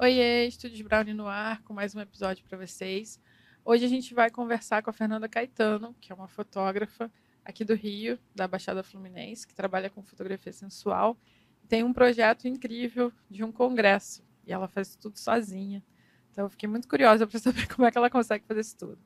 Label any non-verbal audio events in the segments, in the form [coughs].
Oiê, Estúdios Brownie no ar, com mais um episódio para vocês. Hoje a gente vai conversar com a Fernanda Caetano, que é uma fotógrafa aqui do Rio, da Baixada Fluminense, que trabalha com fotografia sensual. Tem um projeto incrível de um congresso, e ela faz tudo sozinha. Então eu fiquei muito curiosa para saber [laughs] como é que ela consegue fazer isso tudo.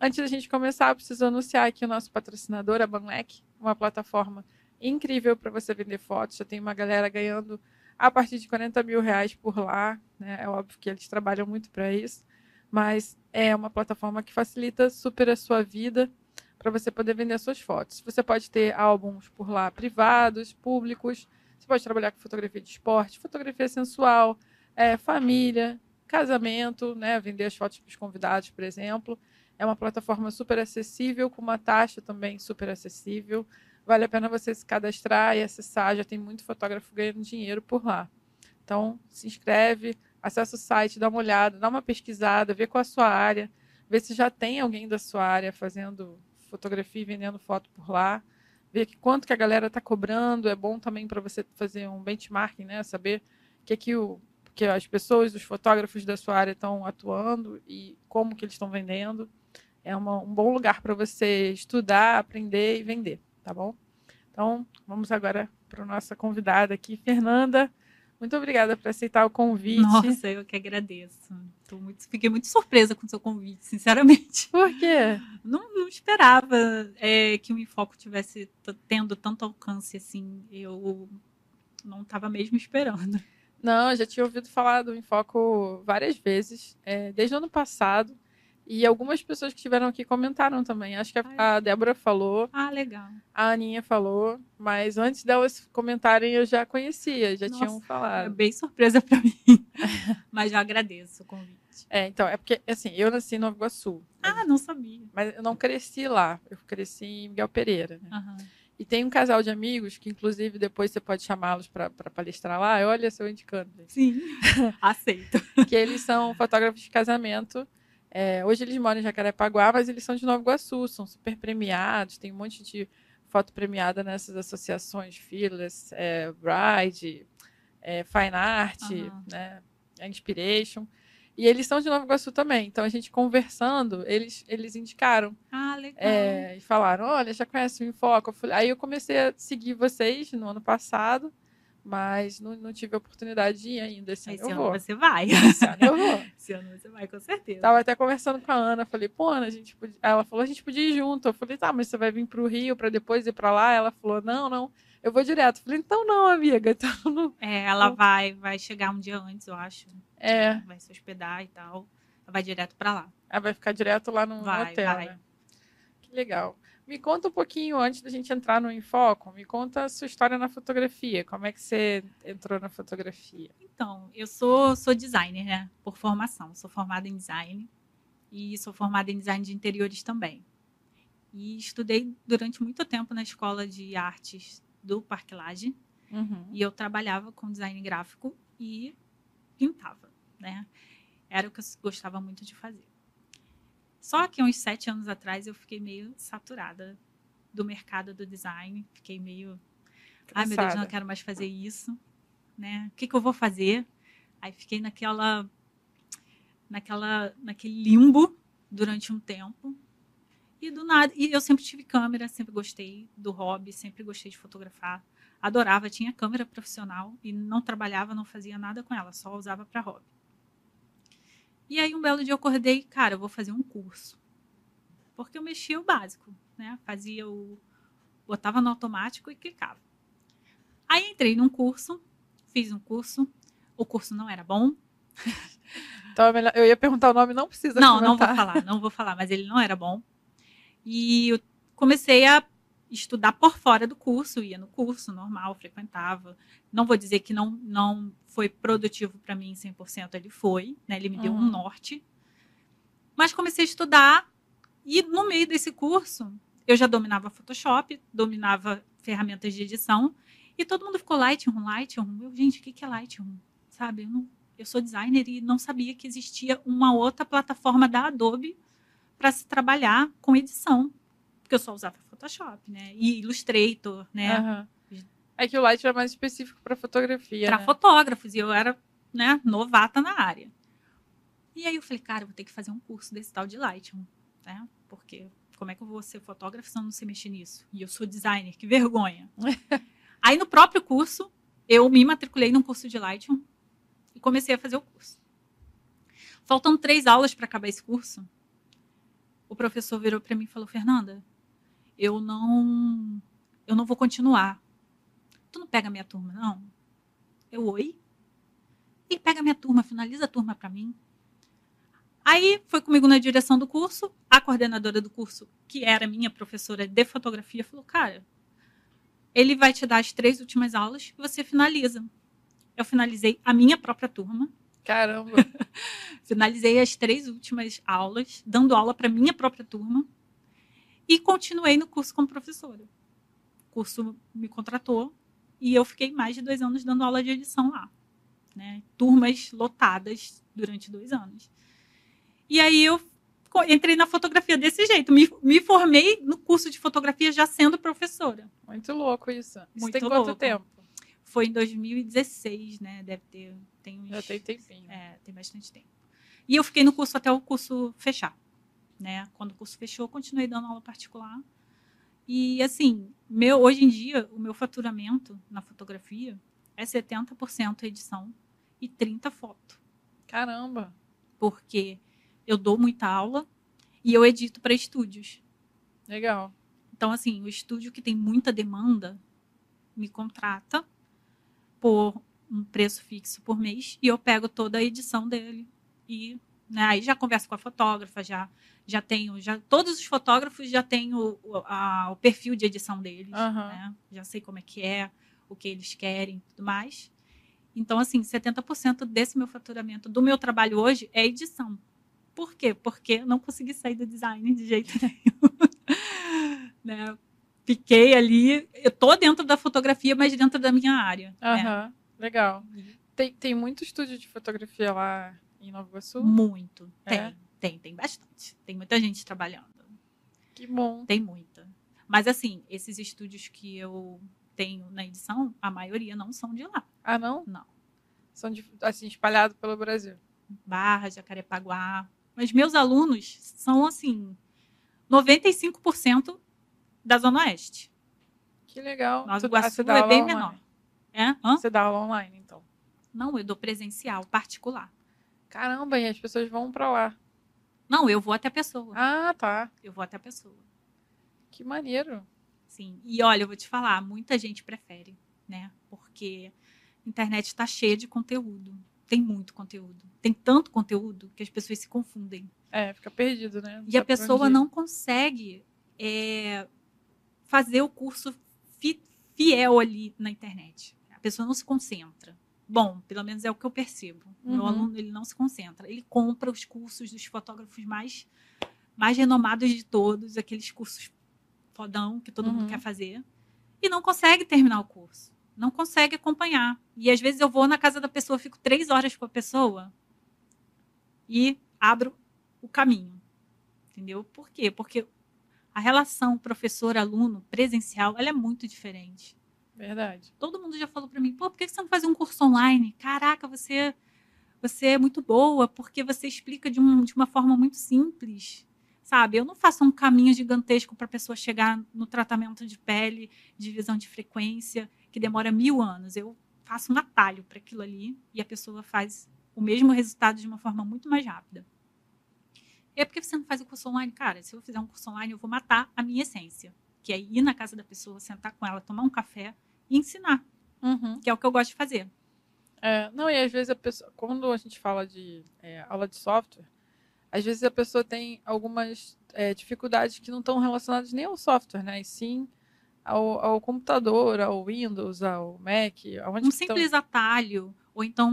Antes da gente começar, eu preciso anunciar aqui o nosso patrocinador, a Banlec, uma plataforma incrível para você vender fotos. Já tem uma galera ganhando a partir de 40 mil reais por lá. Né? É óbvio que eles trabalham muito para isso, mas é uma plataforma que facilita super a sua vida para você poder vender suas fotos. Você pode ter álbuns por lá privados, públicos. Você pode trabalhar com fotografia de esporte, fotografia sensual, é, família, casamento, né? Vender as fotos para os convidados, por exemplo. É uma plataforma super acessível, com uma taxa também super acessível. Vale a pena você se cadastrar e acessar. Já tem muito fotógrafo ganhando dinheiro por lá. Então, se inscreve, acessa o site, dá uma olhada, dá uma pesquisada, vê qual a sua área, vê se já tem alguém da sua área fazendo fotografia e vendendo foto por lá. Ver que quanto que a galera está cobrando. É bom também para você fazer um benchmarking, né? Saber o que, que, o, que as pessoas, os fotógrafos da sua área estão atuando e como que eles estão vendendo. É uma, um bom lugar para você estudar, aprender e vender, tá bom? Então, vamos agora para a nossa convidada aqui, Fernanda. Muito obrigada por aceitar o convite. Nossa, eu que agradeço. Muito, fiquei muito surpresa com o seu convite, sinceramente. [laughs] Por quê? Não, não esperava é, que o Infoco tivesse tendo tanto alcance assim. Eu não estava mesmo esperando. Não, eu já tinha ouvido falar do Infoco várias vezes, é, desde o ano passado. E algumas pessoas que estiveram aqui comentaram também. Acho que a, a Débora falou. Ah, legal. A Aninha falou. Mas antes delas comentarem, eu já conhecia, já Nossa, tinham falado. É bem surpresa para mim. [laughs] mas já agradeço o convite. É, então, é porque, assim, eu nasci em Nova Iguaçu. Ah, não sabia. Mas eu não cresci lá. Eu cresci em Miguel Pereira. Né? Uhum. E tem um casal de amigos que, inclusive, depois você pode chamá-los para palestrar lá. Olha, seu indicando. Sim, [laughs] aceito. que eles são fotógrafos de casamento. É, hoje eles moram em Jacarepaguá, mas eles são de Nova Iguaçu, são super premiados, tem um monte de foto premiada nessas associações, Fearless, é, Bride, é, Fine Art, uhum. né, Inspiration. E eles são de Nova Iguaçu também. Então a gente conversando, eles, eles indicaram. Ah, legal. É, e falaram: olha, já conhece o Infoco? Aí eu comecei a seguir vocês no ano passado. Mas não, não tive oportunidade de ir ainda. Esse, Esse ano, ano você vai. Esse ano eu vou. [laughs] Esse ano você vai, com certeza. Tava até conversando com a Ana. Falei, pô, Ana, a gente podia... Ela falou, a gente podia ir junto. Eu falei, tá, mas você vai vir pro Rio para depois ir para lá? Ela falou, não, não. Eu vou direto. Eu falei, então não, amiga. [laughs] Então, não... É, ela vai, vai chegar um dia antes, eu acho. É. Vai se hospedar e tal. Ela vai direto para lá. Ela vai ficar direto lá no vai, hotel, vai. né? Que legal. Me conta um pouquinho antes da gente entrar no Infoco, me conta a sua história na fotografia. Como é que você entrou na fotografia? Então, eu sou, sou designer, né? Por formação. Sou formada em design e sou formada em design de interiores também. E estudei durante muito tempo na escola de artes do Parque Lage. Uhum. E eu trabalhava com design gráfico e pintava, né? Era o que eu gostava muito de fazer. Só que uns sete anos atrás eu fiquei meio saturada do mercado do design. Fiquei meio. Ai, meu Deus, não quero mais fazer isso. Né? O que, que eu vou fazer? Aí fiquei naquela, naquela, naquele limbo durante um tempo. E do nada. E eu sempre tive câmera, sempre gostei do hobby, sempre gostei de fotografar. Adorava, tinha câmera profissional e não trabalhava, não fazia nada com ela, só usava para hobby. E aí um belo dia eu acordei, cara, eu vou fazer um curso. Porque eu mexia o básico, né? Fazia o botava no automático e clicava. Aí entrei num curso, fiz um curso. O curso não era bom. [laughs] Então, é eu ia perguntar o nome, não precisa Não, comentar. não vou falar, não vou falar, mas ele não era bom. E eu comecei a estudar por fora do curso, ia no curso normal, frequentava. Não vou dizer que não, não foi produtivo para mim 100%, ele foi, né? Ele me deu uhum. um norte. Mas comecei a estudar e no meio desse curso, eu já dominava Photoshop, dominava ferramentas de edição, e todo mundo ficou Lightroom, Lightroom. Eu, gente, o que é Lightroom? Sabe? Eu, não, eu sou designer e não sabia que existia uma outra plataforma da Adobe para se trabalhar com edição. Porque eu só usava Photoshop, né? E Illustrator, né? Uhum. É que o Lightroom é mais específico para fotografia. Para né? fotógrafos. E eu era né, novata na área. E aí eu falei, cara, eu vou ter que fazer um curso desse tal de Lightroom, né? Porque como é que eu vou ser fotógrafo se eu não sei mexer nisso? E eu sou designer, que vergonha. [laughs] aí no próprio curso, eu me matriculei num curso de Lightroom e comecei a fazer o curso. Faltando três aulas para acabar esse curso, o professor virou para mim e falou: Fernanda, eu não, eu não vou continuar. Tu não pega minha turma, não? Eu, oi? Ele pega minha turma, finaliza a turma para mim. Aí foi comigo na direção do curso, a coordenadora do curso, que era minha professora de fotografia, falou: Cara, ele vai te dar as três últimas aulas e você finaliza. Eu finalizei a minha própria turma. Caramba! [laughs] finalizei as três últimas aulas, dando aula para minha própria turma e continuei no curso como professora. O curso me contratou e eu fiquei mais de dois anos dando aula de edição lá. Né? Turmas lotadas durante dois anos. E aí eu entrei na fotografia desse jeito. Me, me formei no curso de fotografia já sendo professora. Muito louco isso. Isso Muito tem quanto louco. tempo? Foi em 2016, né? Deve ter. Tem uns, Já tem tempinho. É, tem bastante tempo. E eu fiquei no curso até o curso fechar. Né? Quando o curso fechou, continuei dando aula particular. E assim, meu, hoje em dia, o meu faturamento na fotografia é 70% edição e 30% foto. Caramba! Porque eu dou muita aula e eu edito para estúdios. Legal. Então, assim, o estúdio que tem muita demanda me contrata por um preço fixo por mês e eu pego toda a edição dele e né, aí já converso com a fotógrafa, já já tenho, já todos os fotógrafos já têm o, a- o perfil de edição deles, Aham. né? Já sei como é que é, o que eles querem, e tudo mais. Então, assim, 70% desse meu faturamento, do meu trabalho hoje, é edição. Por quê? Porque eu não consegui sair do design de jeito [laughs] nenhum. né? Fiquei ali, eu tô dentro da fotografia, mas dentro da minha área. né? Aham. Legal. Tem, tem muito estúdio de fotografia lá em Nova Iguaçu? Muito. É? tem, tem bastante. Tem muita gente trabalhando. Que bom. Tem muita. Mas, assim, esses estúdios que eu tenho na edição, a maioria não são de lá. Ah, não? Não. São de- assim, espalhados pelo Brasil. Barra, Jacarepaguá. Mas meus alunos são, assim, 95% da Zona Oeste. Que legal. Nova Tu Iguaçu dá é bem online? menor. É? Hã? Você dá aula online, então. Não, eu dou presencial, particular. Caramba, e as pessoas vão pra lá. Não, eu vou até a pessoa. Ah, tá. Eu vou até a pessoa. Que maneiro. Sim. E olha, eu vou te falar, muita gente prefere, né? Porque a internet está cheia de conteúdo. Tem muito conteúdo. Tem tanto conteúdo que as pessoas se confundem. É, fica perdido, né? Não E a pra pessoa não consegue é, fazer o curso fi- fiel ali na internet. A pessoa não se concentra. Bom, pelo menos é o que eu percebo. O Meu Uhum. aluno ele não se concentra. Ele compra os cursos dos fotógrafos mais, mais renomados de todos, aqueles cursos fodão que todo Uhum. mundo quer fazer, e não consegue terminar o curso. Não consegue acompanhar. E às vezes eu vou na casa da pessoa, fico três horas com a pessoa e abro o caminho. Entendeu? Por quê? Porque a relação professor-aluno presencial ela é muito diferente. Verdade. Todo mundo já falou para mim, pô, por que você não faz um curso online? Caraca, você você é muito boa, porque você explica de, um, de uma forma muito simples. Sabe? Eu não faço um caminho gigantesco para a pessoa chegar no tratamento de pele, de visão de frequência, que demora mil anos. Eu faço um atalho para aquilo ali e a pessoa faz o mesmo resultado de uma forma muito mais rápida. E é porque você não faz o curso online? Cara, se eu fizer um curso online, eu vou matar a minha essência, que é ir na casa da pessoa, sentar com ela, tomar um café e ensinar, Uhum. que é o que eu gosto de fazer. É, não, e às vezes a pessoa, quando a gente fala de é, aula de software, às vezes a pessoa tem algumas é, dificuldades que não estão relacionadas nem ao software, né? E sim ao, ao computador, ao Windows, ao Mac, aonde um simples atalho, ou então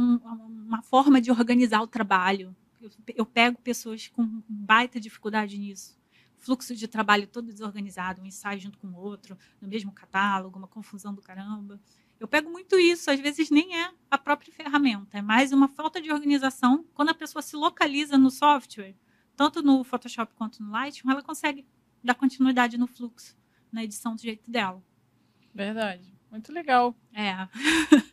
uma forma de organizar o trabalho. Eu, eu pego pessoas com baita dificuldade nisso. Fluxo de trabalho todo desorganizado, um ensaio junto com o outro, no mesmo catálogo, uma confusão do caramba. Eu pego muito isso, às vezes nem é a própria ferramenta, é mais uma falta de organização. Quando a pessoa se localiza no software, tanto no Photoshop quanto no Lightroom, ela consegue dar continuidade no fluxo, na edição do jeito dela. Verdade. Muito legal. É.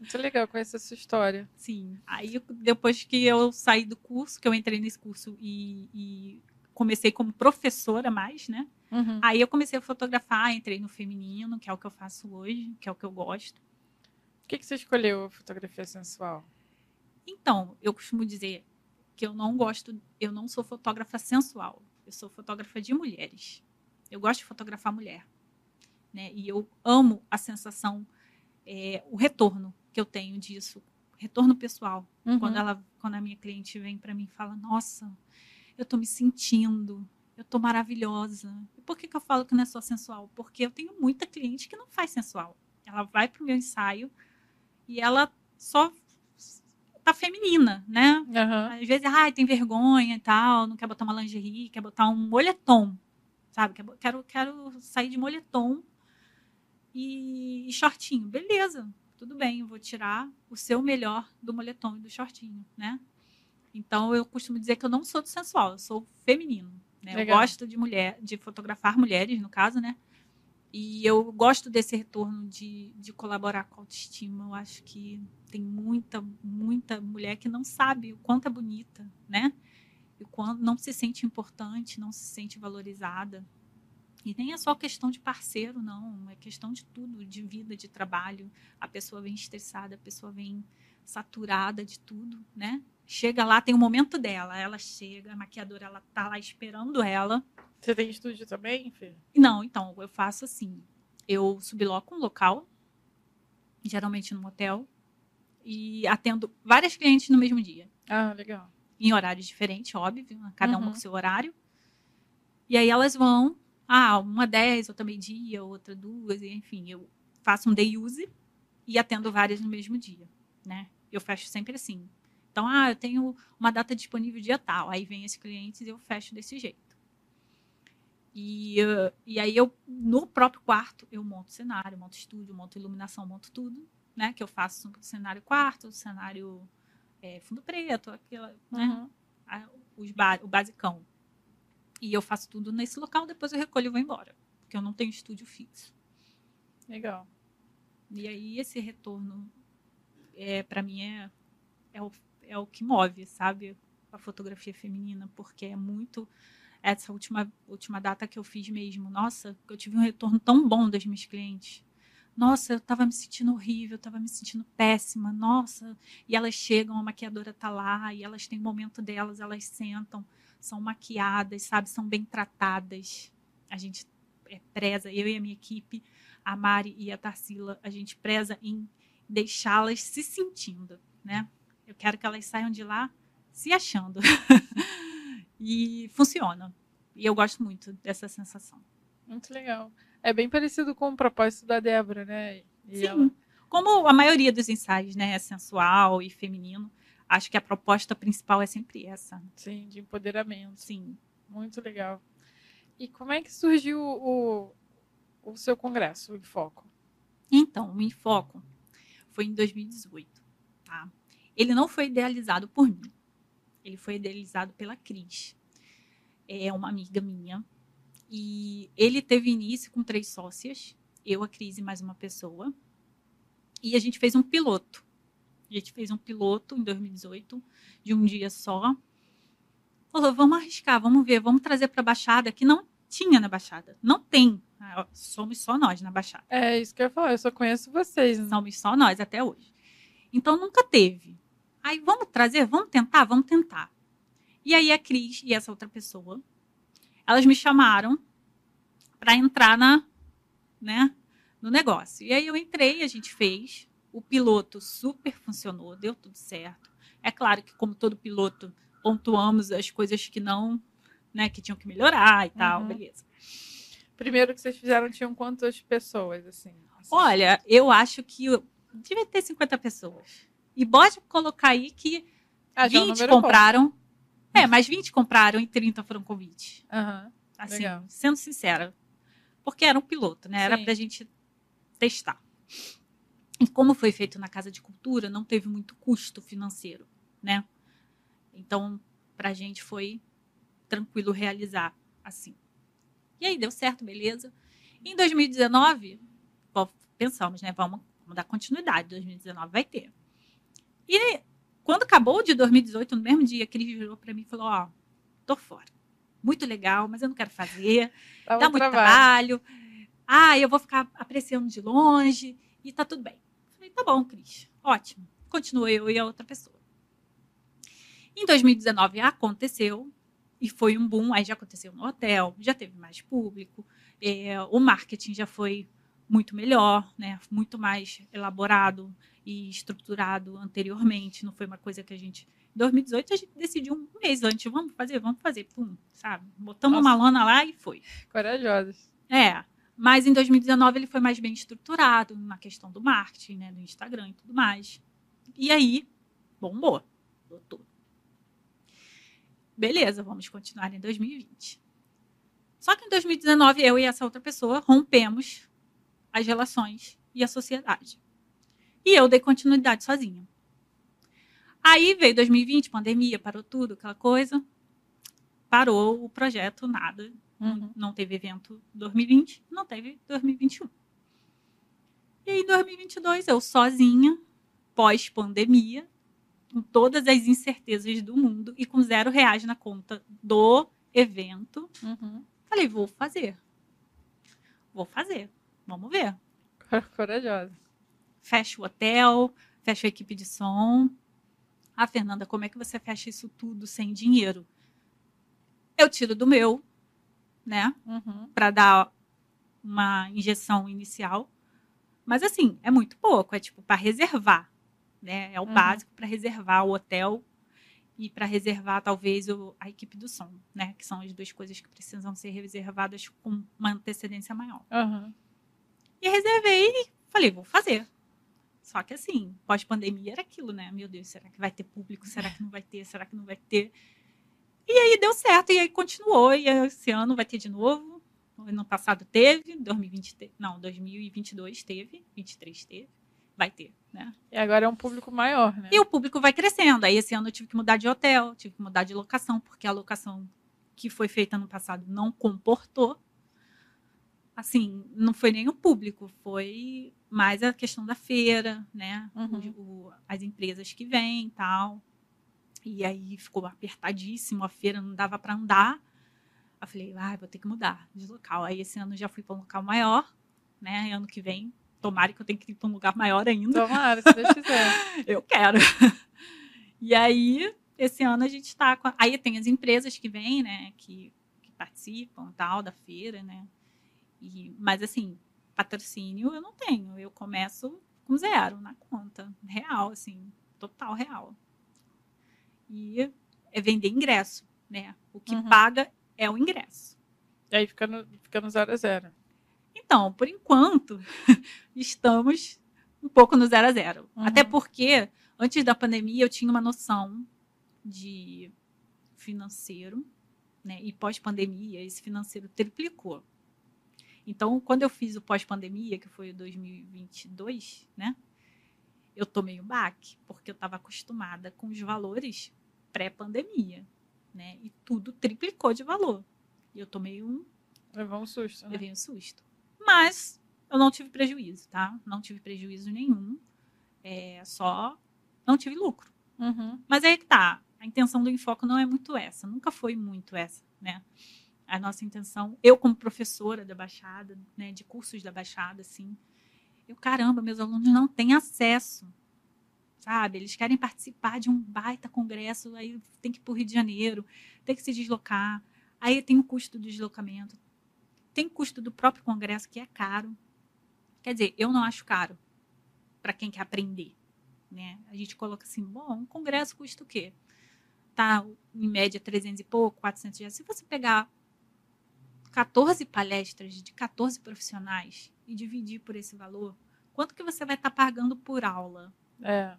Muito legal conhecer essa história. Sim. Aí, depois que eu saí do curso, que eu entrei nesse curso e, e comecei como professora mais, né? Uhum. Aí eu comecei a fotografar, entrei no feminino, que é o que eu faço hoje, que é o que eu gosto. Por que, que você escolheu fotografia sensual? Então, eu costumo dizer que eu não gosto, eu não sou fotógrafa sensual. Eu sou fotógrafa de mulheres. Eu gosto de fotografar mulher. Né? E eu amo a sensação, é, o retorno que eu tenho disso, retorno pessoal. Uhum. Quando, ela, quando a minha cliente vem para mim e fala: Nossa, eu estou me sentindo, eu estou maravilhosa. E por que, que eu falo que não é só sensual? Porque eu tenho muita cliente que não faz sensual. Ela vai para o meu ensaio e ela só tá feminina, né? Uhum. Às vezes, ai, tem vergonha e tal, não quer botar uma lingerie, quer botar um moletom, sabe? Quero, quero sair de moletom e, e shortinho. Beleza, tudo bem, vou tirar o seu melhor do moletom e do shortinho, né? Então, eu costumo dizer que eu não sou do sensual, eu sou feminino. Né? Eu gosto de mulher, de fotografar mulheres, no caso, né? E eu gosto desse retorno de, de colaborar com a autoestima. Eu acho que tem muita, muita mulher que não sabe o quanto é bonita, né? E quando não se sente importante, não se sente valorizada. E nem é só questão de parceiro, não. É questão de tudo, de vida, de trabalho. A pessoa vem estressada, a pessoa vem saturada de tudo, né? Chega lá, tem o momento dela. Ela chega, a maquiadora ela tá lá esperando ela. Você tem estúdio também, Fê? Não, então, eu faço assim. Eu subloco um local, geralmente num hotel, e atendo várias clientes no mesmo dia. Ah, legal. Em horários diferentes, óbvio, né? cada uma Uhum. com seu horário. E aí elas vão, ah, uma dez, outra meio-dia, outra duas, enfim, eu faço um day use e atendo várias no mesmo dia, né? Eu fecho sempre assim. Então, ah, eu tenho uma data disponível dia tal. Aí vem esse cliente e eu fecho desse jeito. E, e aí eu, no próprio quarto, eu monto cenário, monto estúdio, monto iluminação, monto tudo, né? Que eu faço cenário quarto, cenário eh, fundo preto, aquela, né? Uhum. a- os ba- o basicão. E eu faço tudo nesse local, depois eu recolho e vou embora. Porque eu não tenho estúdio fixo. Legal. E aí esse retorno, é, para mim, é, é, o, é o que move, sabe? A fotografia feminina, porque é muito. Essa última, última data que eu fiz mesmo, nossa, eu tive um retorno tão bom das minhas clientes. Nossa, eu tava me sentindo horrível, eu tava me sentindo péssima, nossa. E elas chegam, a maquiadora tá lá, e elas têm o momento delas, elas sentam, são maquiadas, sabe? São bem tratadas. A gente é, preza, eu e a minha equipe, a Mari e a Tarsila, a gente preza em deixá-las se sentindo, né? Eu quero que elas saiam de lá se achando. [laughs] e funciona. E eu gosto muito dessa sensação. Muito legal. É bem parecido com o propósito da Débora, né? E Sim. ela- Como a maioria dos ensaios, né, é sensual e feminino, acho que a proposta principal é sempre essa. sim, de empoderamento. Sim. Muito legal. E como é que surgiu o, o seu congresso, o Enfoco? Então, o Enfoco foi em 2018, tá? Ele não foi idealizado por mim. Ele foi idealizado pela Cris. É uma amiga minha. E ele teve início com três sócias, eu, a Cris e mais uma pessoa. E a gente fez um piloto. A gente fez um piloto em 2018, de um dia só. Falou, vamos arriscar, vamos ver, vamos trazer para a Baixada, que não tinha na Baixada. Não tem. Ah, Somos só nós na Baixada. É isso que eu ia falar, eu só conheço vocês. né? Somos só nós até hoje. Então nunca teve. Aí vamos trazer, vamos tentar, vamos tentar. E aí a Cris e essa outra pessoa, elas me chamaram para entrar na, né, no negócio. E aí eu entrei, a gente fez. O piloto super funcionou, deu tudo certo. É claro que como todo piloto, pontuamos as coisas que não, né, que tinham que melhorar e tal, Uhum. beleza. Primeiro que vocês fizeram, tinham quantas pessoas, assim? Olha, eu acho que devia ter 50 pessoas. E pode colocar aí que ah, já é um 20 número bom. compraram. É, mas 20 compraram e 30 foram convite. Aham. Assim, Legal. sendo sincera. Porque era um piloto, né? Era Sim. pra gente testar. E como foi feito na Casa de Cultura, não teve muito custo financeiro, né? Então, pra gente foi tranquilo realizar assim. E aí deu certo, beleza. Em 2019, qual- pensamos, né? Vamos, vamos dar continuidade, 2019 vai ter. E quando acabou de 2018, no mesmo dia, a Cris virou para mim e falou: Ó, oh, tô fora. Muito legal, mas eu não quero fazer. dá muito trabalho. trabalho. Ah, eu vou ficar apreciando de longe e tá tudo bem. Falei, tá bom, Cris. Ótimo. Continua eu e a outra pessoa. Em 2019 aconteceu e foi um boom. Aí já aconteceu no hotel, já teve mais público, é, o marketing já foi muito melhor, né? Muito mais elaborado e estruturado anteriormente. Não foi uma coisa que a gente. Em 2018 a gente decidiu um mês antes, vamos fazer, vamos fazer, pum, sabe? Botamos Nossa. uma lana lá e foi. Corajosos. É. Mas em 2019 ele foi mais bem estruturado na questão do marketing, né, do Instagram e tudo mais. E aí, bombou. Botou. Beleza, vamos continuar em 2020. Só que em 2019 eu e essa outra pessoa rompemos as relações e a sociedade. E eu dei continuidade sozinha. Aí veio 2020, pandemia, parou tudo, aquela coisa. Parou o projeto, nada. Uhum. Não teve evento 2020, não teve 2021. E aí, em 2022, eu sozinha, pós-pandemia, com todas as incertezas do mundo e com zero reais na conta do evento, uhum. falei: vou fazer. Vou fazer. Vamos ver. [laughs] Corajosa. Fecha o hotel, fecha a equipe de som. Ah, Fernanda, como é que você fecha isso tudo sem dinheiro? Eu tiro do meu, né? Uhum. Para dar uma injeção inicial. Mas assim, é muito pouco, é tipo para reservar, né? É o uhum. básico para reservar o hotel e para reservar talvez o, a equipe do som, né? Que são as duas coisas que precisam ser reservadas com uma antecedência maior. Uhum. E reservei e falei, vou fazer. Só que assim, pós-pandemia era aquilo, né? Meu Deus, será que vai ter público? Será que não vai ter? Será que não vai ter? E aí deu certo, e aí continuou, e esse ano vai ter de novo. Ano passado teve, 2020 te... não, 2022 teve, 23 teve, vai ter, né? E agora é um público maior, né? E o público vai crescendo. Aí esse ano eu tive que mudar de hotel, tive que mudar de locação, porque a locação que foi feita no passado não comportou assim, não foi nem o público, foi mais a questão da feira, né? Uhum. O, as empresas que vêm e tal. E aí ficou apertadíssimo, a feira não dava para andar. Eu falei, ah, vou ter que mudar de local. Aí esse ano já fui para um local maior, né? Ano que vem, tomara que eu tenha que ir para um lugar maior ainda. Tomara, se Deus quiser. [laughs] eu quero. e aí, esse ano a gente está com. Aí tem as empresas que vêm, né? Que, que participam tal da feira, né? E, mas assim, patrocínio eu não tenho. Eu começo com zero na conta. Real, assim, total real. E é vender ingresso, né? O que uhum. paga é o ingresso. E aí fica no, fica no zero a zero. Então, por enquanto, [laughs] estamos um pouco no zero a zero. Uhum. Até porque, antes da pandemia, eu tinha uma noção de financeiro, né? E pós-pandemia, esse financeiro triplicou. Então, quando eu fiz o pós-pandemia, que foi 2022, né? Eu tomei um baque, porque eu estava acostumada com os valores pré-pandemia, né? E tudo triplicou de valor. E eu tomei um. Levou um susto. Né? Levei um susto. Mas eu não tive prejuízo, tá? Não tive prejuízo nenhum. É, só não tive lucro. Uhum. Mas aí que tá. A intenção do Enfoco não é muito essa. Nunca foi muito essa, né? A nossa intenção, eu como professora da Baixada, né, de cursos da Baixada, assim, eu, caramba, meus alunos não têm acesso, sabe? Eles querem participar de um baita congresso, aí tem que ir para o Rio de Janeiro, tem que se deslocar, aí tem o custo do deslocamento, tem o custo do próprio congresso, que é caro. Quer dizer, eu não acho caro para quem quer aprender, né? A gente coloca assim, bom, um congresso custa o quê? Tá, em média, 300 e pouco, 400 reais. Se você pegar 14 palestras de 14 profissionais e dividir por esse valor, quanto que você vai estar tá pagando por aula? É.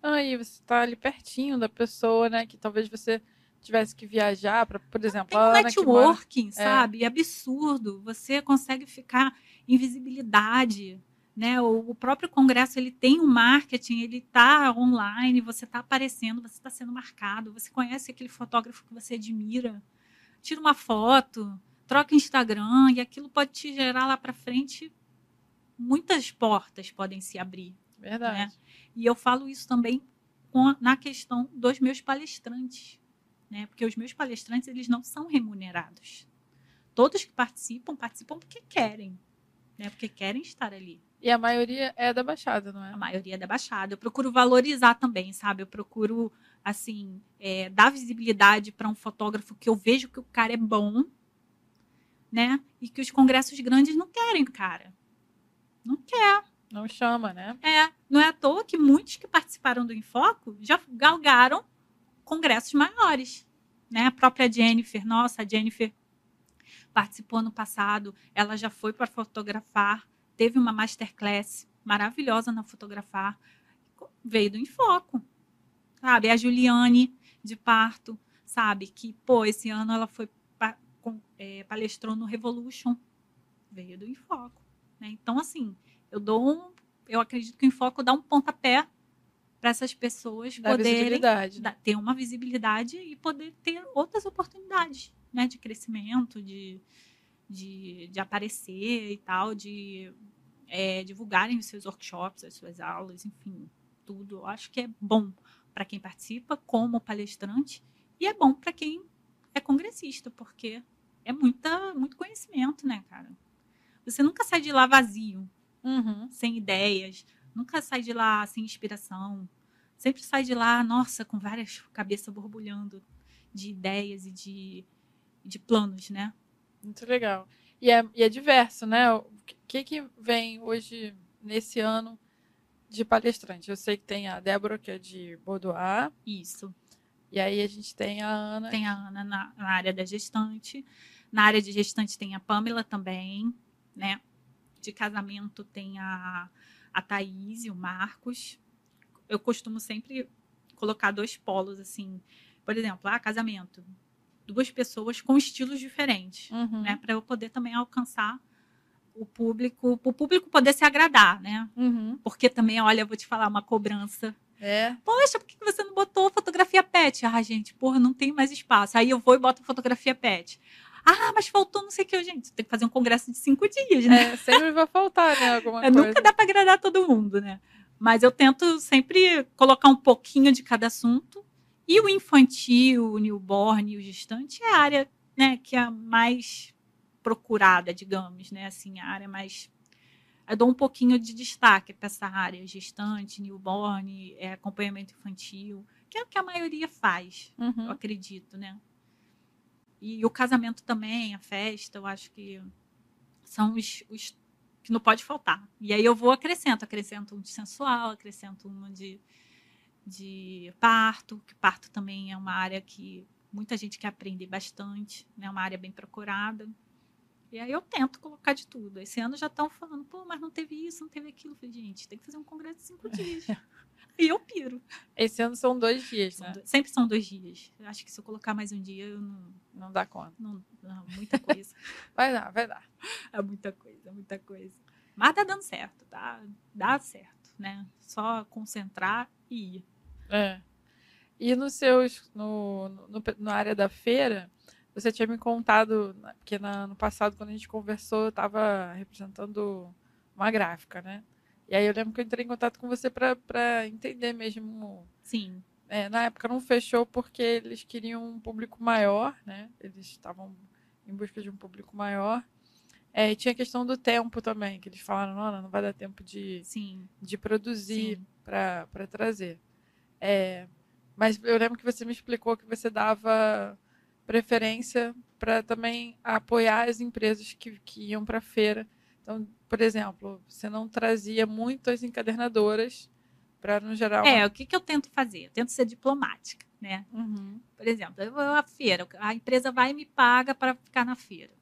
Aí você está ali pertinho da pessoa, né? Que talvez você tivesse que viajar para, por exemplo, Tem um networking, mora... É. sabe? É. absurdo. Você consegue ficar em visibilidade, né? O, o, próprio congresso ele tem um marketing, ele está online, você está aparecendo, você está sendo marcado, você conhece aquele fotógrafo que você admira, tira uma foto, troca Instagram e aquilo pode te gerar lá para frente muitas portas podem se abrir. Verdade. Né? E eu falo isso também com, na questão dos meus palestrantes, né? Porque os meus palestrantes eles não são remunerados. Todos que participam participam porque querem, né? Porque querem estar ali. E a maioria é da Baixada, não é? A maioria é da Baixada. Eu procuro valorizar também, sabe? Eu procuro assim é, dar visibilidade para um fotógrafo que eu vejo que o cara é bom, né? E que os congressos grandes não querem, cara. Não quer. Não chama, né? É, não é à toa que muitos que participaram do Enfoco já galgaram congressos maiores, né? A própria Jennifer, nossa, a Jennifer participou no passado, ela já foi para fotografar, teve uma masterclass maravilhosa na fotografar, veio do Enfoco, sabe? A Juliane de Parto, sabe? Que, pô, esse ano ela foi é, palestrou no Revolution, veio do Enfoco, né? Então, assim, eu dou um, eu acredito que o Enfoco dá um pontapé para essas pessoas Dá poderem né? ter uma visibilidade e poder ter outras oportunidades né, de crescimento, de, de, de aparecer e tal, de é, divulgarem os seus workshops, as suas aulas, enfim, tudo. Eu acho que é bom para quem participa como palestrante e é bom para quem é congressista, porque é muita, muito conhecimento, né, cara? Você nunca sai de lá vazio, uhum. sem ideias, nunca sai de lá sem inspiração. Sempre sai de lá, nossa, com várias cabeças borbulhando de ideias e de, de planos, né? Muito legal. E é, e é diverso, né? O que, que vem hoje, nesse ano, de palestrante? Eu sei que tem a Débora, que é de Boudoir. Isso. E aí a gente tem a Ana. Tem a Ana na, na área da gestante. Na área de gestante tem a Pamela também, né? De casamento tem a, a Thaís e o Marcos. Eu costumo sempre colocar dois polos, assim. Por exemplo, ah, casamento. Duas pessoas com estilos diferentes, Uhum. né? Para eu poder também alcançar o público, o público poder se agradar, né? Uhum. Porque também, olha, eu vou te falar uma cobrança. É. Poxa, por que você não botou fotografia pet? Ah, gente, porra, não tem mais espaço. Aí eu vou e boto fotografia pet. Ah, mas faltou não sei o que. Gente, tem que fazer um congresso de cinco dias, né? É, sempre vai faltar, né? Alguma [laughs] É, coisa. nunca dá para agradar todo mundo, né? Mas eu tento sempre colocar um pouquinho de cada assunto. E o infantil, o newborn e o gestante é a área né, que é a mais procurada, digamos, né? Assim, a área mais. Eu dou um pouquinho de destaque para essa área, gestante, newborn, é, acompanhamento infantil, que é o que a maioria faz, eu Uhum. acredito, né? E o casamento também, a festa, eu acho que são os, os que não pode faltar. E aí eu vou acrescento, acrescento um de sensual, acrescento um de, de parto, que parto também é uma área que muita gente quer aprender bastante, né? Uma área bem procurada. E aí eu tento colocar de tudo. Esse ano já estão falando, pô, mas não teve isso, não teve aquilo. Eu falei, gente, tem que fazer um congresso de cinco dias. [laughs] e eu piro. Esse ano são dois dias, São né? dois- sempre são dois dias. Eu acho que se eu colocar mais um dia, eu não. Não dá conta. não, não muita coisa. [laughs] Vai dar, vai dar. É muita coisa, muita coisa. Mas tá dando certo, tá? Dá certo, né? Só concentrar e ir. É. E nos seus, no, no, na área da feira, você tinha me contado, porque na, no passado, quando a gente conversou, eu estava representando uma gráfica, né? E aí eu lembro que eu entrei em contato com você para entender mesmo. Sim, é, na época não fechou porque eles queriam um público maior, né? Eles estavam em busca de um público maior. É, e tinha a questão do tempo também, que eles falaram, não, não vai dar tempo de, sim, de produzir para trazer. É, mas eu lembro que você me explicou que você dava preferência para também apoiar as empresas que, que iam para a feira. Então, por exemplo, você não trazia muito as encadernadoras para, no geral. É, o que, que eu tento fazer? Eu tento ser diplomática, né? Uhum. Por exemplo, eu vou à feira, a empresa vai e me paga para ficar na feira.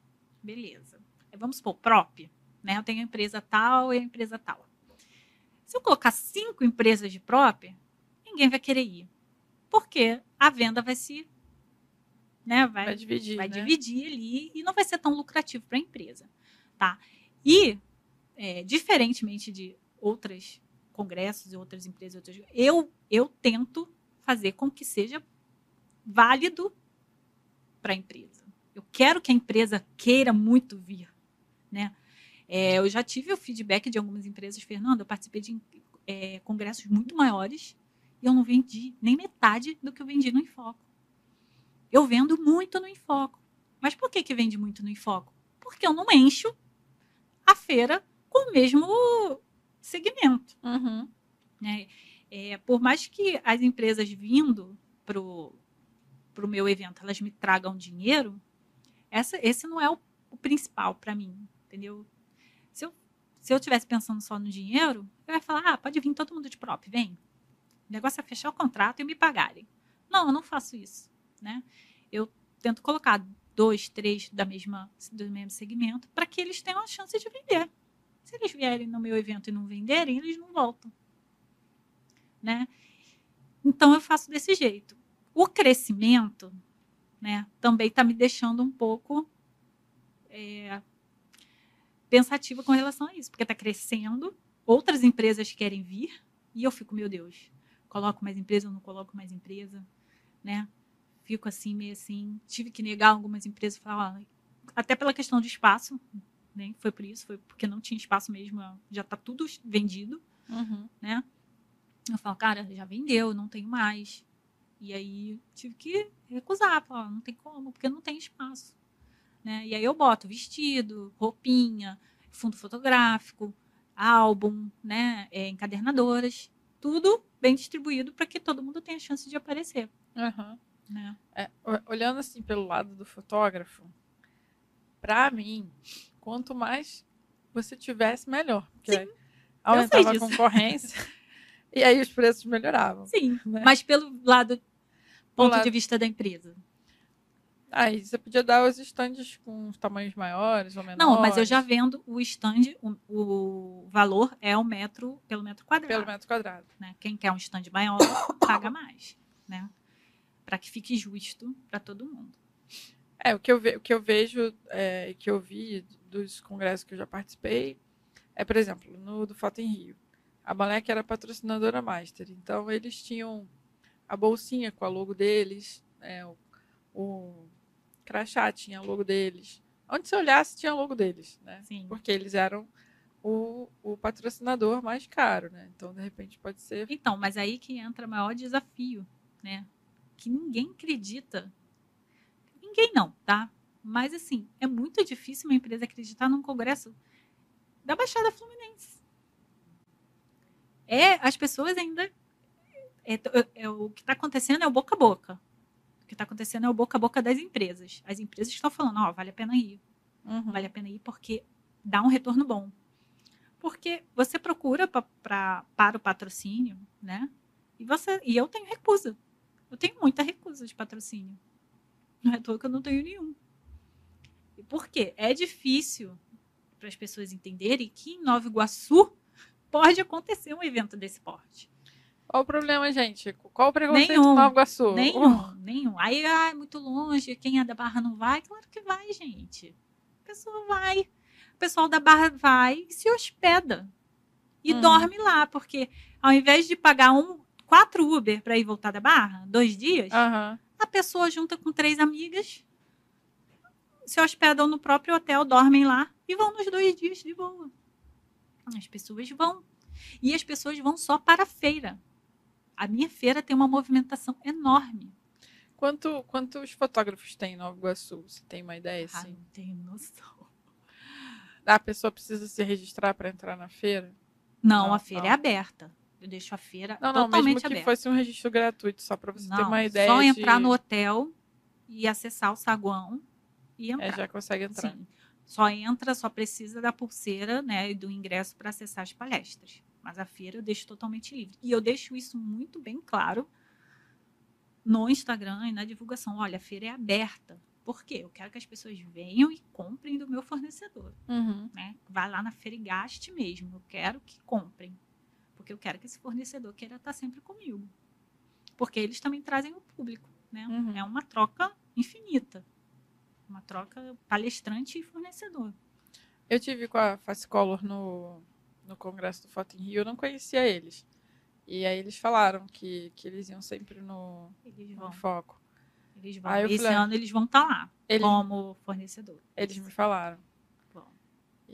Beleza. Aí vamos supor, prop, né? Eu tenho a empresa tal e a empresa tal. Se eu colocar cinco empresas de prop, ninguém vai querer ir. Porque a venda vai se. Né, vai, Vai dividir. vai né? dividir ali e não vai ser tão lucrativo para a empresa, tá? E é, diferentemente de outros congressos e outras empresas, outras, eu eu tento fazer com que seja válido para a empresa. Eu quero que a empresa queira muito vir, né? É, eu já tive o feedback de algumas empresas, Fernando, eu participei de é, congressos muito maiores e eu não vendi nem metade do que eu vendi no Enfoco. Eu vendo muito no Enfoco. Mas por que, que vende muito no Enfoco? Porque eu não encho a feira com o mesmo segmento. Uhum. Né? É, por mais que as empresas vindo para o meu evento elas me tragam dinheiro, essa, esse não é o, o principal para mim, entendeu? Se eu, se eu tivesse pensando só no dinheiro, eu ia falar, ah, pode vir todo mundo de prop, vem. O negócio é fechar o contrato e me pagarem. Não, eu não faço isso, né? Eu tento colocar dois, três da mesma, do mesmo segmento para que eles tenham a chance de vender. Se eles vierem no meu evento e não venderem, eles não voltam né? Então eu faço desse jeito. O crescimento, né, também está me deixando um pouco é, pensativa com relação a isso, porque está crescendo, outras empresas querem vir e eu fico, meu Deus, coloco mais empresa ou não coloco mais empresa, né? Fico assim, meio assim. Tive que negar algumas empresas, falar, até pela questão de espaço, né? Foi por isso, foi porque não tinha espaço mesmo, já está tudo vendido, uhum. né? Eu falo, cara, já vendeu, não tenho mais. E aí tive que recusar, falar, não tem como, porque não tem espaço. Né? E aí eu boto vestido, roupinha, fundo fotográfico, álbum, né, é, encadernadoras, tudo bem distribuído para que todo mundo tenha chance de aparecer. Uhum. Né? É, olhando assim pelo lado do fotógrafo, para mim, quanto mais você tivesse, melhor. Porque Sim, aumentava a concorrência. [laughs] E aí os preços melhoravam. Sim, né? mas pelo lado ponto lado... de vista da empresa. Aí você podia dar os estandes com tamanhos maiores ou menores. Não, mas eu já vendo o stand, o, o valor é o metro pelo metro quadrado. Pelo metro quadrado. Né? Quem quer um stand maior [coughs] paga mais, né? Para que fique justo para todo mundo. É, o que eu, ve o que eu vejo, é, que eu vi dos congressos que eu já participei, é, por exemplo, no do Foto em Rio a Malek era patrocinadora master. Então, eles tinham a bolsinha com a logo deles, é, o, o crachá tinha o logo deles. Onde você olhasse, tinha o logo deles, né? Sim. Porque eles eram o, o patrocinador mais caro, né? Então, de repente, pode ser... Então, mas aí que entra o maior desafio, né? Que ninguém acredita. Ninguém não, tá? Mas, assim, é muito difícil uma empresa acreditar num congresso da Baixada Fluminense é as pessoas ainda. É, é, é o que está acontecendo é o boca a boca. O que está acontecendo é o boca a boca das empresas. As empresas estão falando, ó, oh, vale a pena ir. Uhum. Vale a pena ir porque dá um retorno bom. Porque você procura pra, pra, para o patrocínio, né? E, você, e eu tenho recusa. Eu tenho muita recusa de patrocínio. Não é todo que eu não tenho nenhum. E por quê? É difícil para as pessoas entenderem que em Nova Iguaçu pode acontecer um evento desse porte. Qual o problema, gente? Qual o preconceito nenhum, com Nova Iguaçu? Nenhum, uh. nenhum. Aí, ah, é muito longe, quem é da Barra não vai? Claro que vai, gente. A pessoa vai. O pessoal da Barra vai e se hospeda. E hum. dorme lá, porque ao invés de pagar um, quatro Uber para ir voltar da Barra, dois dias, uhum. A pessoa junta com três amigas, se hospedam no próprio hotel, dormem lá e vão nos dois dias de boa. As pessoas vão. E as pessoas vão só para a feira. A minha feira tem uma movimentação enorme. Quanto, quantos fotógrafos tem em Nova Iguaçu? Você tem uma ideia? Ah, não tenho noção. A pessoa precisa se registrar para entrar na feira? Não, não a feira não. é aberta. Eu deixo a feira não, não, totalmente mesmo que fosse um registro gratuito, só para você ter uma ideia. Só de... entrar no hotel e acessar o saguão e é, entrar. É, já consegue entrar. Sim. Só entra, só precisa da pulseira né, e do ingresso para acessar as palestras. Mas a feira eu deixo totalmente livre. E eu deixo isso muito bem claro no Instagram e na divulgação. Olha, a feira é aberta. Por quê? Eu quero que as pessoas venham e comprem do meu fornecedor. Uhum. Né? Vai lá na feira e gaste mesmo. Eu quero que comprem. Porque eu quero que esse fornecedor queira estar sempre comigo. Porque eles também trazem o público. Né? Uhum. É uma troca infinita. Uma troca palestrante e fornecedor. Eu tive com a Fascolor no, no congresso do Foto em Rio, eu não conhecia eles. E aí eles falaram que, que eles iam sempre no, no foco. Eles vão. Esse falei, ano eles vão estar tá lá eles, como fornecedor. Eles me falaram.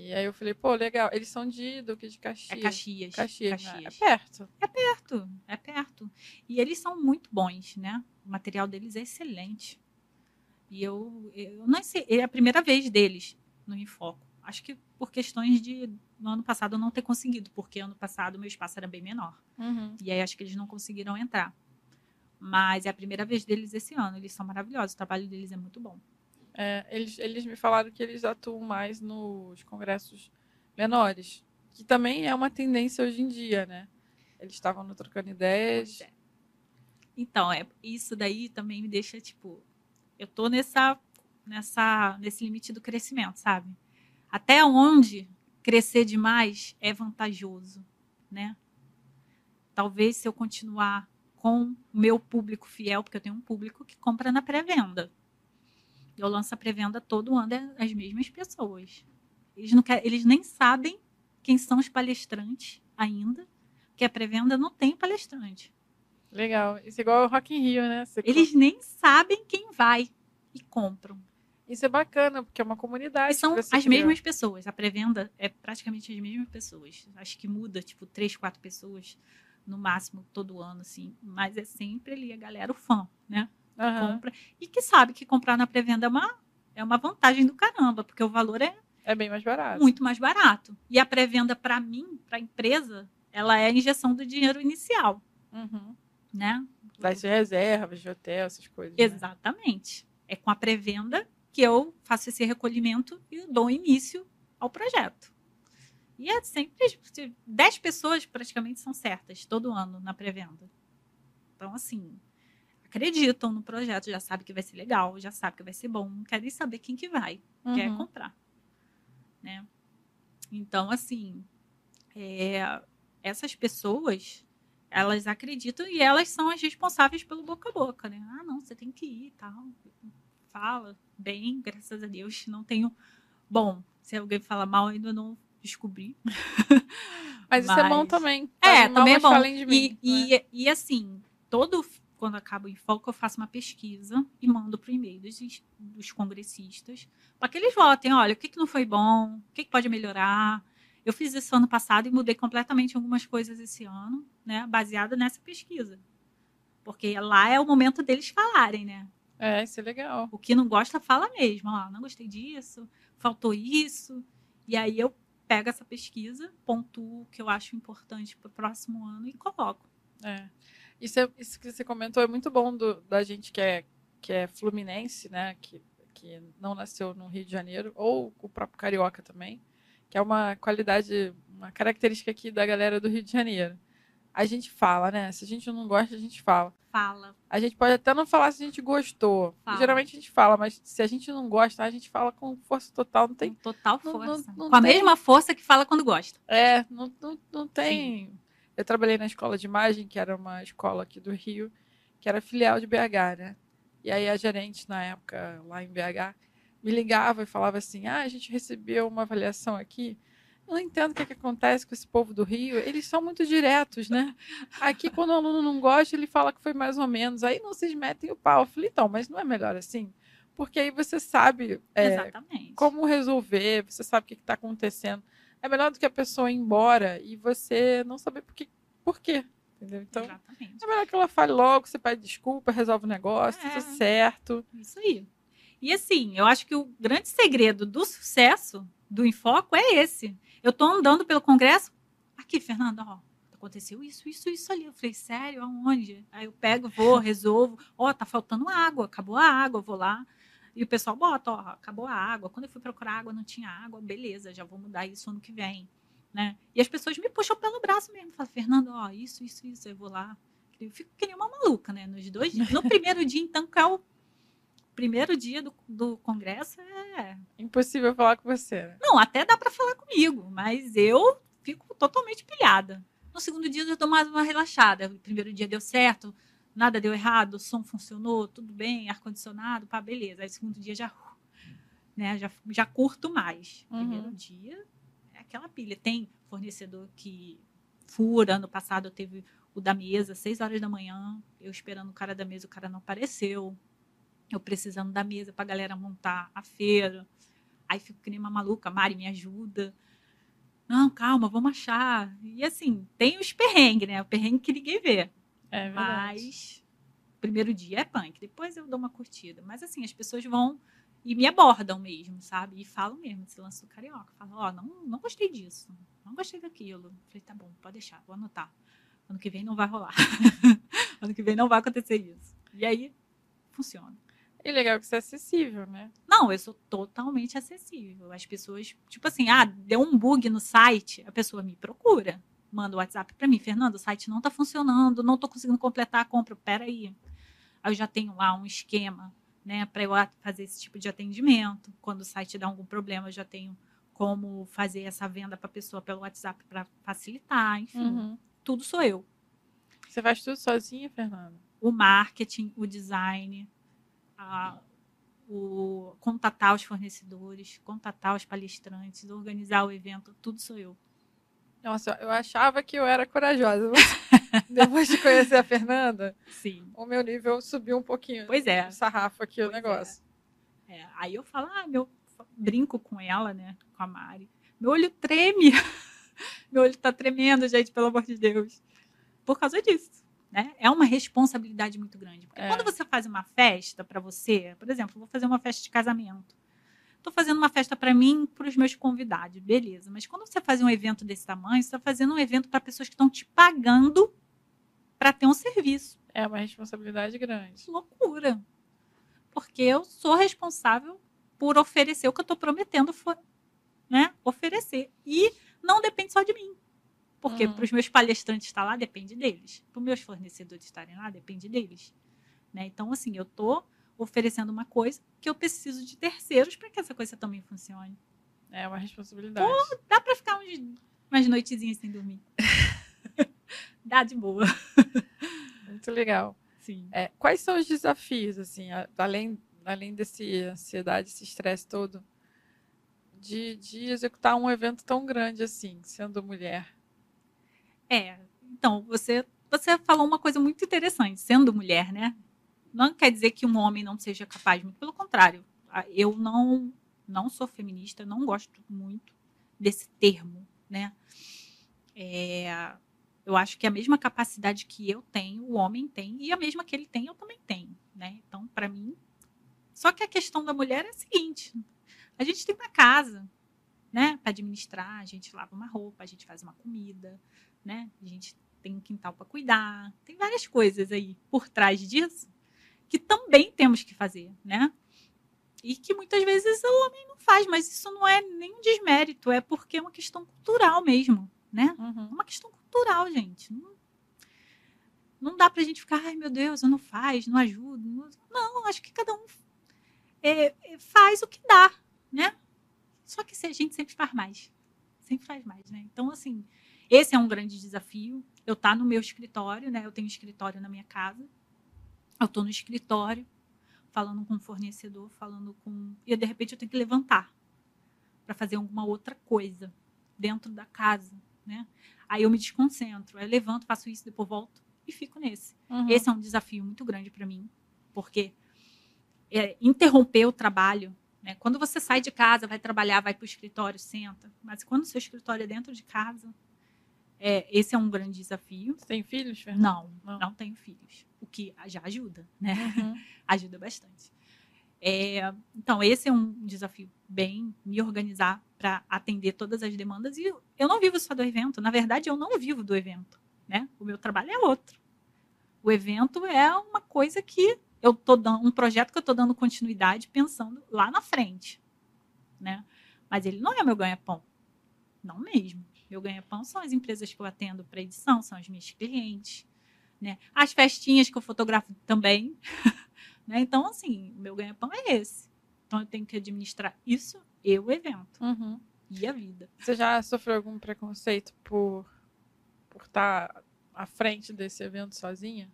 E aí eu falei, pô, legal. Eles são de Duque de Caxias. É Caxias. Caxias, né? Caxias. É perto. É perto, é perto. E eles são muito bons, né? O material deles é excelente. E eu, eu não sei, é a primeira vez deles no Infoco. Acho que por questões de no ano passado eu não ter conseguido, porque ano passado o meu espaço era bem menor. Uhum. E aí acho que eles não conseguiram entrar. Mas é a primeira vez deles esse ano. Eles são maravilhosos. O trabalho deles é muito bom. É, eles, eles me falaram que eles atuam mais nos congressos menores, que também é uma tendência hoje em dia, né? Eles estavam trocando ideias. É. Então, é, isso daí também me deixa, tipo, eu tô nessa, nessa, nesse limite do crescimento, sabe? Até onde crescer demais é vantajoso, né? Talvez se eu continuar com o meu público fiel, porque eu tenho um público que compra na pré-venda. Eu lanço a pré-venda todo ano é as mesmas pessoas. Eles, não querem, eles nem sabem quem são os palestrantes ainda, porque a pré-venda não tem palestrante. Legal. Isso é igual ao Rock in Rio, né? Você Eles nem sabem quem vai e compram. Isso é bacana, porque é uma comunidade. E são as criou. mesmas pessoas. A pré-venda é praticamente as mesmas pessoas. Acho que muda, tipo, três, quatro pessoas no máximo todo ano, assim. Mas é sempre ali a galera, o fã, né? Aham. Compra. E que sabe que comprar na pré-venda é uma, é uma vantagem do caramba, porque o valor é É bem mais barato. muito mais barato. E a pré-venda, para mim, para a empresa, ela é a injeção do dinheiro inicial, Uhum. né? Das reservas de hotel, essas coisas. né? Exatamente. É com a pré-venda que eu faço esse recolhimento e dou início ao projeto. E é sempre 10 pessoas praticamente são certas todo ano na pré-venda. Então, assim, acreditam no projeto, já sabe que vai ser legal, já sabe que vai ser bom, não querem saber quem que vai, quer Uhum. comprar. Né? Então, assim, é, essas pessoas, elas acreditam e elas são as responsáveis pelo boca a boca, né? Ah, não, você tem que ir e tal. Fala bem, graças a Deus. Não tenho. Bom, se alguém fala mal, eu ainda não descobri. Mas isso é bom Mas- também. É, também é mas bom. de mim, E, e, e assim, todo quando acaba o foco, eu faço uma pesquisa e mando para o e-mail dos, dos congressistas para que eles votem. Olha, o que, que não foi bom, o que, que pode melhorar. Eu fiz isso ano passado e mudei completamente algumas coisas esse ano, né, baseada nessa pesquisa. Porque lá é o momento deles falarem, né? É, isso é legal. O que não gosta, fala mesmo. Ó, não gostei disso, faltou isso. E aí eu pego essa pesquisa, pontuo o que eu acho importante para o próximo ano e coloco. É. Isso, é- isso que você comentou é muito bom do- da gente que é, que é fluminense, né? Que, que não nasceu no Rio de Janeiro, ou o próprio carioca também, que é uma qualidade, uma característica aqui da galera do Rio de Janeiro. A gente fala, né? Se a gente não gosta, a gente fala. Fala. A gente pode até não falar se a gente gostou. Fala. Geralmente a gente fala, mas se a gente não gosta, a gente fala com força total. Não tem. Com total não- força. não- não Com a tem- mesma força que fala quando gosta. É, não, não, não tem. Eu trabalhei na escola de imagem, que era uma escola aqui do Rio, que era filial de BH, né? E aí a gerente, na época, lá em BH, me ligava e falava assim: ah, a gente recebeu uma avaliação aqui. Eu não entendo o que, que acontece com esse povo do Rio. Eles são muito diretos, né? Aqui, quando o aluno não gosta, ele fala que foi mais ou menos. Aí não vocês metem o pau. Eu falei, então, mas não é melhor assim? Porque aí você sabe é, como resolver, você sabe o que está acontecendo. É melhor do que a pessoa ir embora e você não saber por, que, por quê. Entendeu? Então, Exatamente. é melhor que ela fale logo, você pede desculpa, resolve o negócio, É. tudo certo. Isso aí. E assim, eu acho que o grande segredo do sucesso do Enfoco é esse. Eu tô andando pelo congresso, aqui, Fernanda, ó, aconteceu isso, isso, isso ali. Eu falei, sério, aonde? Aí eu pego, vou, resolvo. Ó, tá faltando água, acabou a água, vou lá. E o pessoal bota, ó, acabou a água. Quando eu fui procurar água, não tinha água, beleza, já vou mudar isso ano que vem. Né? E as pessoas me puxam pelo braço mesmo. Falam, Fernanda, ó, isso, isso, isso, eu vou lá. Eu fico que nem uma maluca, né? Nos dois dias. No primeiro dia, então, que é o primeiro dia do, do congresso, é. Impossível falar com você. né? Não, até dá para falar comigo, mas eu fico totalmente pilhada. No segundo dia, eu dou mais uma relaxada. O primeiro dia deu certo, nada deu errado, o som funcionou, tudo bem, ar-condicionado, pá, beleza. Aí, segundo dia já. Né, já, já curto mais. Uhum. Primeiro dia é aquela pilha. Tem fornecedor que fura. Ano passado teve o da mesa, seis horas da manhã, eu esperando o cara da mesa, o cara não apareceu. Eu precisando da mesa para a galera montar a feira. Aí fico que nem uma maluca, Mari, me ajuda. Não, calma, vamos achar. E assim, tem os perrengues, né? O perrengue que ninguém vê. É verdade. Mas primeiro dia é punk, depois eu dou uma curtida. Mas assim, as pessoas vão e me abordam mesmo, sabe? E falam mesmo esse lance do carioca. Falam, ó, oh, não, não gostei disso, não gostei daquilo. Falei, tá bom, pode deixar, vou anotar. Ano que vem não vai rolar. [laughs] ano que vem não vai acontecer isso. E aí, funciona. E legal que você é acessível, né? Não, eu sou totalmente acessível. As pessoas, tipo assim, ah, deu um bug no site, a pessoa me procura. Manda o WhatsApp para mim, Fernando, o site não está funcionando, não estou conseguindo completar a compra. Peraí. Aí eu já tenho lá um esquema, né, para eu fazer esse tipo de atendimento. Quando o site dá algum problema, eu já tenho como fazer essa venda para a pessoa pelo WhatsApp para facilitar, enfim. Uhum. Tudo sou eu. Você faz tudo sozinha, Fernanda? O marketing, o design, a, o contatar os fornecedores, contatar os palestrantes, organizar o evento, tudo sou eu. Nossa, eu achava que eu era corajosa. [laughs] Depois de conhecer a Fernanda, Sim. o meu nível subiu um pouquinho. Pois é. O sarrafo aqui, pois o é. negócio. É. É. Aí eu falo, ah, meu, brinco com ela, né, com a Mari. Meu olho treme. [laughs] meu olho tá tremendo, gente, pelo amor de Deus. Por causa disso. Né? É uma responsabilidade muito grande. Porque é. quando você faz uma festa para você, por exemplo, vou fazer uma festa de casamento. Estou fazendo uma festa para mim, para os meus convidados, beleza. Mas quando você faz um evento desse tamanho, você está fazendo um evento para pessoas que estão te pagando para ter um serviço. É uma responsabilidade grande. Loucura. Porque eu sou responsável por oferecer o que eu estou prometendo né, oferecer. E não depende só de mim. Porque uhum. para os meus palestrantes estar lá, depende deles. Para os meus fornecedores estarem lá, depende deles. Né? Então, assim, eu estou oferecendo uma coisa que eu preciso de terceiros para que essa coisa também funcione. É uma responsabilidade. Pô, dá para ficar uns, umas noitezinhas sem dormir. [laughs] dá de boa. Muito legal. Sim. É, quais são os desafios, assim, além, além desse ansiedade, esse estresse todo, de, de executar um evento tão grande assim, sendo mulher? É, então, você, você falou uma coisa muito interessante, sendo mulher, né? Não quer dizer que um homem não seja capaz, muito pelo contrário. Eu não, não sou feminista, não gosto muito desse termo, né? É, eu acho que a mesma capacidade que eu tenho, o homem tem, e a mesma que ele tem, eu também tenho, né? Então, para mim. Só que a questão da mulher é a seguinte: a gente tem uma casa, né, para administrar, a gente lava uma roupa, a gente faz uma comida, né? A gente tem um quintal para cuidar, tem várias coisas aí por trás disso que também temos que fazer, né? E que muitas vezes o homem não faz, mas isso não é nenhum desmérito, é porque é uma questão cultural mesmo, né? Uhum. É uma questão cultural, gente. Não, não dá pra gente ficar, ai meu Deus, eu não faz, não ajudo. Não, não acho que cada um é, é, faz o que dá, né? Só que a gente sempre faz mais. Sempre faz mais, né? Então, assim, esse é um grande desafio. Eu estar tá no meu escritório, né? Eu tenho um escritório na minha casa eu estou no escritório, falando com o fornecedor, falando com. E de repente eu tenho que levantar para fazer alguma outra coisa dentro da casa, né? Aí eu me desconcentro, aí eu levanto, faço isso, depois volto e fico nesse. Uhum. Esse é um desafio muito grande para mim, porque é, interromper o trabalho, né? Quando você sai de casa, vai trabalhar, vai para o escritório, senta. Mas quando o seu escritório é dentro de casa, é, esse é um grande desafio. Você tem filhos, Fernanda? Não, não, não tenho filhos. O que já ajuda, né? Uhum. [laughs] ajuda bastante. É, então, esse é um desafio bem me organizar para atender todas as demandas. E eu não vivo só do evento. Na verdade, eu não vivo do evento. Né? O meu trabalho é outro. O evento é uma coisa que eu tô dando, um projeto que eu estou dando continuidade pensando lá na frente. Né? Mas ele não é meu ganha-pão. Não mesmo. Meu ganha-pão são as empresas que eu atendo para edição, são as minhas clientes. Né? As festinhas que eu fotografo também. [laughs] né? Então, assim, meu ganha-pão é esse. Então, eu tenho que administrar isso e o evento. Uhum. E a vida. Você já sofreu algum preconceito por, por estar à frente desse evento sozinha?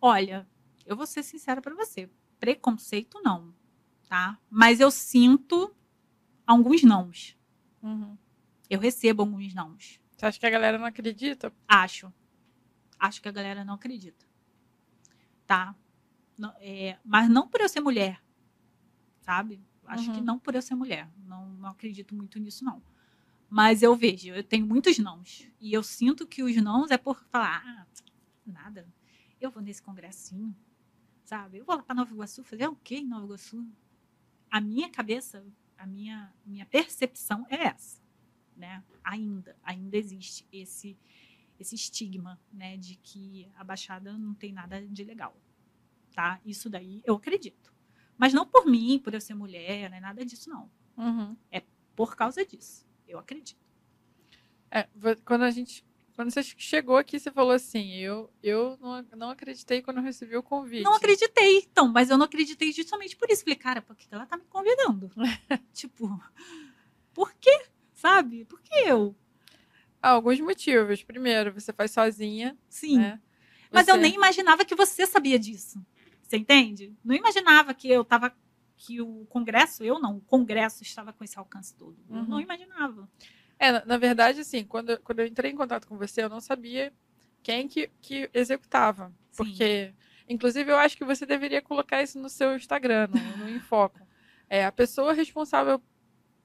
Olha, eu vou ser sincera para você. Preconceito não, tá? Mas eu sinto alguns nãos. Uhum eu recebo alguns nãos. Você acha que a galera não acredita? Acho. Acho que a galera não acredita. Tá? Não, é, mas não por eu ser mulher, sabe? Acho Uhum. que não por eu ser mulher. Não, não acredito muito nisso, não. Mas eu vejo, eu tenho muitos nãos. E eu sinto que os nãos é por falar, ah, nada. Eu vou nesse congressinho, sabe? Eu vou lá para Nova Iguaçu fazer o quê em Nova Iguaçu? A minha cabeça, a minha, minha percepção é essa, né? Ainda, ainda existe esse esse estigma, né, de que a Baixada não tem nada de legal, tá? Isso daí eu acredito. Mas não por mim, por eu ser mulher, né, nada disso não. Uhum. Por causa disso, eu acredito. É, quando a gente. Quando você chegou aqui, você falou assim: eu, eu não, não acreditei quando recebi o convite. Não acreditei, então, mas eu não acreditei justamente por isso. Falei, cara, por que ela tá me convidando? [laughs] tipo, por quê? Sabe? Por que eu? Ah, alguns motivos. Primeiro, você faz sozinha, Sim. né? Mas eu Você- nem imaginava que você sabia disso. Você entende? Não imaginava que eu tava. Que o Congresso, eu não, o Congresso estava com esse alcance todo. Eu Uhum. não imaginava. É, na, na verdade, assim, quando, quando eu entrei em contato com você, eu não sabia quem que, que executava. Sim. Porque, inclusive, eu acho que você deveria colocar isso no seu Instagram, no, no Infoco. É a pessoa responsável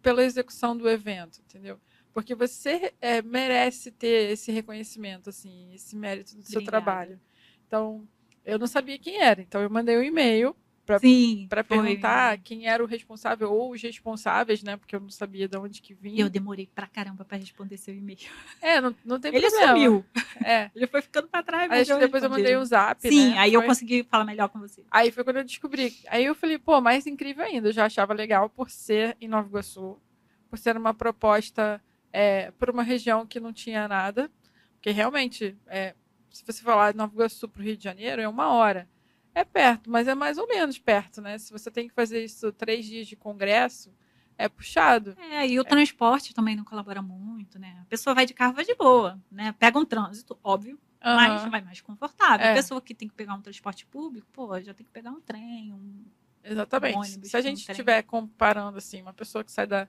pela execução do evento, entendeu? Porque você é, merece ter esse reconhecimento, assim, esse mérito do seu Obrigada. trabalho. Então, eu não sabia quem era. Então, eu mandei um e-mail. Para perguntar quem era o responsável ou os responsáveis, né? Porque eu não sabia de onde que vinha. eu demorei pra caramba pra responder seu e-mail. É, não, não tem Ele problema. sumiu. É. Ele foi ficando pra trás. Aí que depois eu mandei um zap, Sim, né? aí eu Foi- consegui falar melhor com você. Aí foi quando eu descobri. Aí eu falei, pô, mais incrível ainda. Eu já achava legal por ser em Nova Iguaçu, por ser uma proposta é, por uma região que não tinha nada. Porque realmente, é, se você falar de Nova Iguaçu para o Rio de Janeiro, é uma hora. É perto, mas é mais ou menos perto, né? Se você tem que fazer isso três dias de congresso, é puxado. É, e o transporte também não colabora muito, né? A pessoa vai de carro, vai de boa, né? Pega um trânsito, óbvio, mas Aham, vai mais confortável. É. A pessoa que tem que pegar um transporte público, pô, já tem que pegar um trem, um... Exatamente. ônibus Se a gente estiver comparando assim, uma pessoa que sai da,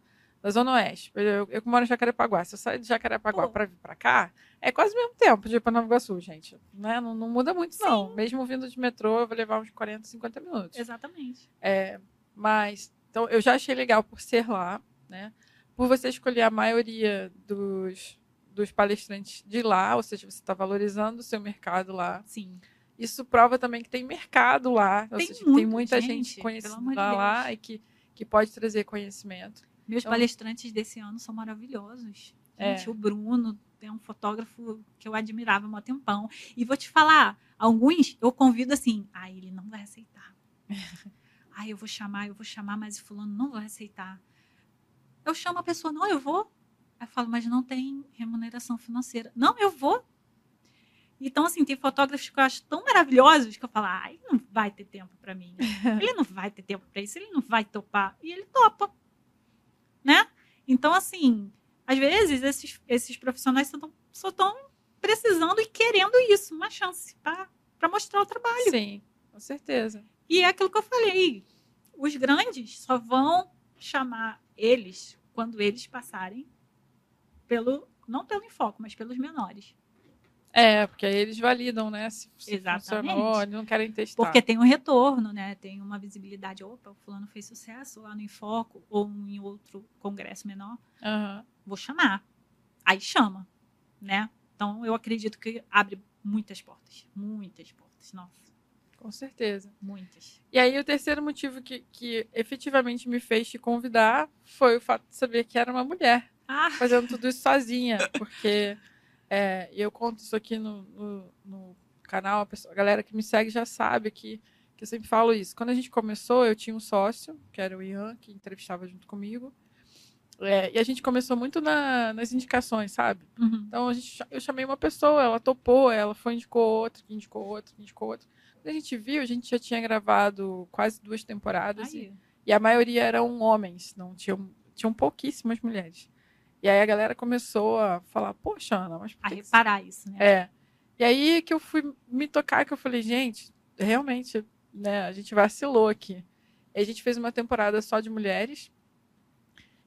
da Zona Oeste, eu, eu que moro em Jacarepaguá, se eu sair de Jacarepaguá Pô. para vir para cá, é quase o mesmo tempo de ir para Nova Iguaçu, gente. Né? Não, não muda muito, não. Mesmo vindo de metrô, eu vou levar uns 40, 50 minutos. Exatamente. É, mas, então, eu já achei legal por ser lá, né? Por você escolher a maioria dos, dos palestrantes de lá, ou seja, você está valorizando o seu mercado lá. Sim. Isso prova também que tem mercado lá, ou Tem seja, que tem muita gente, gente, conhecida lá Deus. e que, que pode trazer conhecimento. Meus Então- palestrantes desse ano são maravilhosos. É. Gente, o Bruno é um fotógrafo que eu admirava há um tempão. E vou te falar, alguns eu convido assim, ah, ele não vai aceitar. [laughs] ah, eu vou chamar, eu vou chamar, mas fulano não vai aceitar. Eu chamo a pessoa, não, eu vou. Aí eu falo, mas não tem remuneração financeira. Não, eu vou. Então, assim, tem fotógrafos que eu acho tão maravilhosos que eu falo, ah, [laughs] ele não vai ter tempo para mim. Ele não vai ter tempo para isso, ele não vai topar. E ele topa. Né? Então, assim, às vezes esses, esses profissionais só tão- só estão precisando e querendo isso, uma chance para mostrar o trabalho. Sim, com certeza. E é aquilo que eu falei. Os grandes só vão chamar eles quando eles passarem pelo. Não pelo enfoque, mas pelos menores. É, porque aí eles validam, né? Se, Exatamente. funcionou, eles não querem testar. Porque tem um retorno, né? Tem uma visibilidade. Opa, o fulano fez sucesso lá no Enfoco ou em outro congresso menor. Aham. Vou chamar. Aí chama, né? Então eu acredito que abre muitas portas. Muitas portas. Nossa, Com certeza. muitas. E aí, o terceiro motivo que, que efetivamente me fez te convidar foi o fato de saber que era uma mulher Ah, fazendo tudo isso sozinha. Porque [laughs] é, eu conto isso aqui no, no, no canal, a, pessoa- a galera que me segue já sabe que, que eu sempre falo isso. Quando a gente começou, eu tinha um sócio, que era o Ian, que entrevistava junto comigo. É, e a gente começou muito na- nas indicações, sabe? uhum. Então a gente, eu chamei uma pessoa, ela topou, ela foi indicou outra, que indicou outra, que indicou outra. Quando a gente viu, a gente já tinha gravado quase duas temporadas e, e a maioria eram homens, não tinham, tinham pouquíssimas mulheres. E aí a galera começou a falar, poxa, Ana, mas a que que reparar isso, né? é. E aí que eu fui me tocar, que eu falei, gente, realmente, né, a gente vacilou aqui. E a gente fez uma temporada só de mulheres.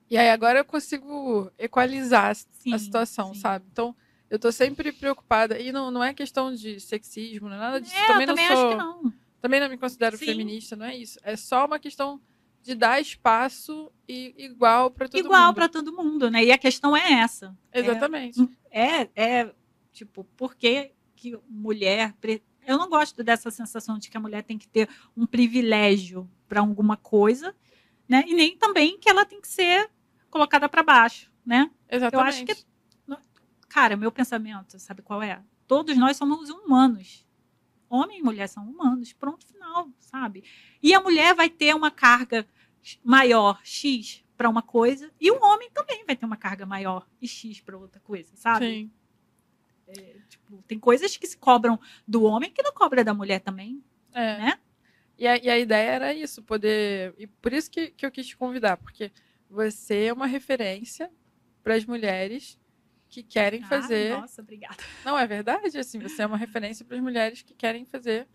E aí agora eu consigo equalizar a- Sim, a situação, sim. sabe? Então, eu tô sempre preocupada. E não, não é questão de sexismo, não é nada disso. É, também eu também não sou, acho que não. Também não me considero Sim. feminista, não é isso. É só uma questão de dar espaço e, igual para todo Igual mundo. para todo mundo, né? E a questão é essa. Exatamente. É, é tipo, por que, que mulher. pre- Eu não gosto dessa sensação de que a mulher tem que ter um privilégio para alguma coisa, né? E nem também que ela tem que ser colocada para baixo, né? Exatamente. acho que- Cara, meu pensamento, sabe qual é? Todos nós somos humanos. Homem e mulher são humanos. Pronto, final, sabe? E a mulher vai ter uma carga maior, X, para uma coisa, e o homem também vai ter uma carga maior e X para outra coisa, sabe? Sim. É, tipo, tem coisas que se cobram do homem que não cobra da mulher também, É. né? E a, e a ideia era isso, poder. E por isso que, que eu quis te convidar, porque você é uma referência para as mulheres que querem fazer. Ah, nossa, obrigada. Não é verdade? Assim, você é uma referência para as mulheres que querem fazer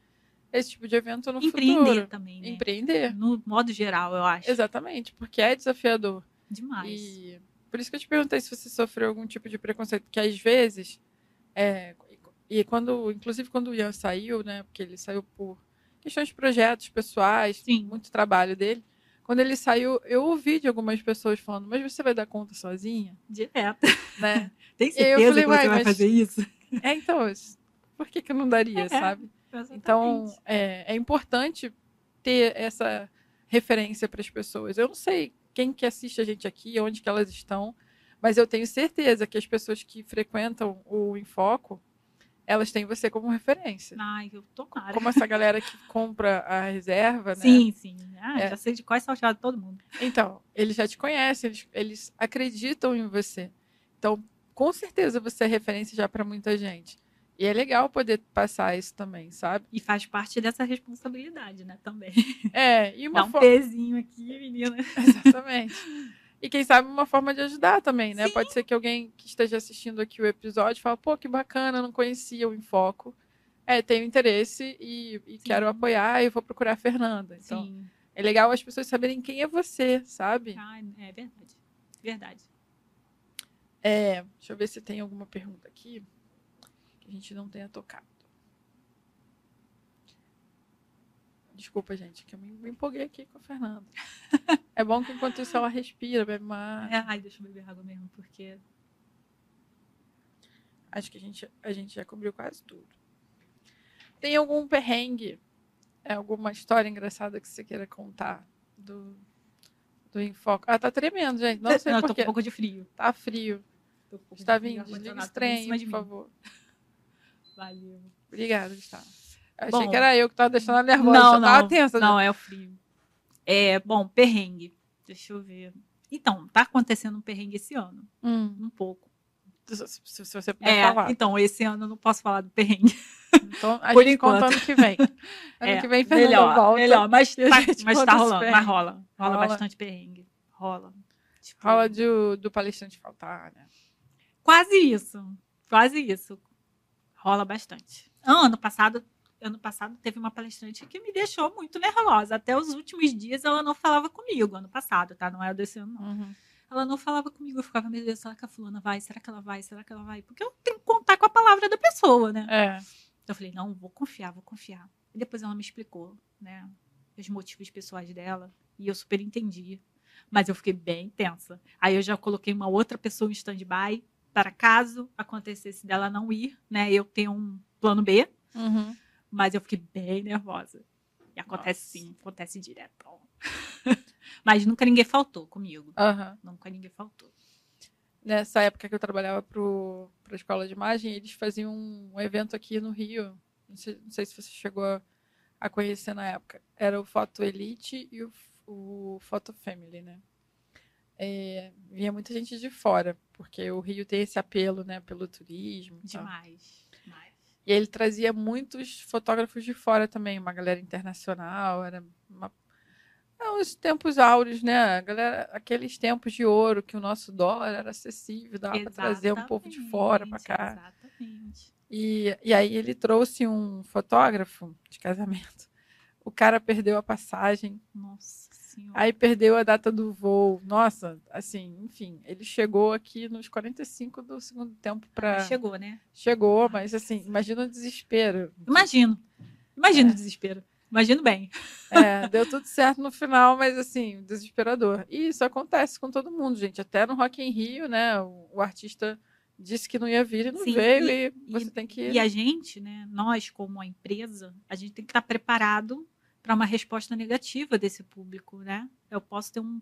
esse tipo de evento no Empreender futuro. também, né? Empreender. No modo geral, eu acho. Exatamente, porque é desafiador. Demais. E por isso que eu te perguntei se você sofreu algum tipo de preconceito, porque às vezes, é, e quando, inclusive quando o Ian saiu, né, porque ele saiu por questões de projetos pessoais, Sim. muito trabalho dele. Quando ele saiu, eu ouvi de algumas pessoas falando, mas você vai dar conta sozinha, Direto. né? [laughs] Tem aí eu certeza falei, que você "Uai, vai mas- fazer isso? é, então, por que, que eu não daria, É. sabe? Então, Exatamente. é, é importante ter essa referência para as pessoas. Eu não sei quem que assiste a gente aqui, onde que elas estão, mas eu tenho certeza que as pessoas que frequentam o Infoco, elas têm você como referência. Ai, eu tomara. Como essa galera que compra a reserva, né? Sim, sim. Ah, É. Já sei de qual é salteado todo mundo. Então, eles já te conhecem, eles, eles acreditam em você. Então, com certeza você é referência já para muita gente. E é legal poder passar isso também, sabe? E faz parte dessa responsabilidade, né? Também. É, e uma Dá um fo- pezinho aqui, menina. [laughs] Exatamente. E quem sabe uma forma de ajudar também, né? Sim. Pode ser que alguém que esteja assistindo aqui o episódio fale, pô, que bacana, não conhecia o Infoco. É, tenho interesse e, e quero apoiar e vou procurar a Fernanda. Então, Sim. é legal as pessoas saberem quem é você, sabe? Ah, é verdade. Verdade. É, deixa eu ver se tem alguma pergunta aqui que a gente não tenha tocado. Desculpa, gente, que eu me empolguei aqui com a Fernanda. [laughs] É bom que enquanto isso ela respira, bebe uma. É, ai, deixa eu beber água mesmo, porque. Acho que a gente, a gente já cobriu quase tudo. Tem algum perrengue? É, alguma história engraçada que você queira contar do, do Infoco? Ah, tá tremendo, gente. Não sei Não, eu tô por com um pouco de frio. Tá frio. Tô um de Está frio, vindo. Desliga ar-condicionado esse tá em trem, de por favor. [laughs] Valeu. Obrigada, Gustavo. Eu Bom, achei que era eu que tava deixando ela nervosa. Não, eu tava não. tensa. Não, é o frio. É, bom, perrengue. Deixa eu ver. Então, tá acontecendo um perrengue esse ano. Hum, Um pouco. se, se- se você puder É, falar. então, esse ano eu não posso falar do perrengue. Então, a [laughs] por gente enquanto. conta ano que vem. [laughs] Ano É, que vem, Fernanda melhor, volta. melhor, mas, tá, mas tá rolando, mas rola. Rola Rola. bastante perrengue. Rola. Tipo, Rola de, do palestrante faltar, né? Quase isso. Quase isso. Rola bastante. Ano passado, ano passado teve uma palestrante que me deixou muito nervosa. Até os últimos dias ela não falava comigo. Ano passado, tá? Não é o desse ano, não. Uhum. Ela não falava comigo. Eu ficava, meu Deus, será que a fulana vai? Será que ela vai? Será que ela vai? Porque eu tenho que contar com a palavra da pessoa, né? É. Então eu falei, não, vou confiar, vou confiar. E depois ela me explicou, né, os motivos pessoais dela, e eu super entendi. Mas eu fiquei bem tensa. Aí eu já coloquei uma outra pessoa em stand-by, para caso acontecesse dela não ir, né, eu tenho um plano B, Uhum. Mas eu fiquei bem nervosa. E acontece Nossa. sim, acontece direto. [laughs] mas nunca ninguém faltou comigo. Aham. Nunca ninguém faltou. Nessa época que eu trabalhava para a escola de imagem, eles faziam um evento aqui no Rio. Não sei, não sei se você chegou a, a conhecer na época. Era o Foto Elite e o, o Foto Family, né? É, vinha muita gente de fora, porque o Rio tem esse apelo, né, pelo turismo. e tal. E ele trazia muitos fotógrafos de fora também, uma galera internacional, era uma... é, os tempos áureos, né? Galera, aqueles tempos de ouro que o nosso dólar era acessível, dava para trazer um povo de fora para cá. Exatamente. E, e aí ele trouxe um fotógrafo de casamento. O cara perdeu a passagem, Nossa senhora. aí perdeu a data do voo. Nossa, assim, enfim, ele chegou aqui nos 45 do segundo tempo para Chegou, né? Chegou, mas assim, imagina o desespero. Imagino. Imagino É. o desespero. Imagino bem. É, [laughs] deu tudo certo no final, mas assim, desesperador. E isso acontece com todo mundo, gente. Até no Rock in Rio, né? O, o artista disse que não ia vir e não Sim, veio e, e você e, tem que E a gente, né, nós como a empresa, a gente tem que estar preparado para uma resposta negativa desse público, né? Eu posso ter um,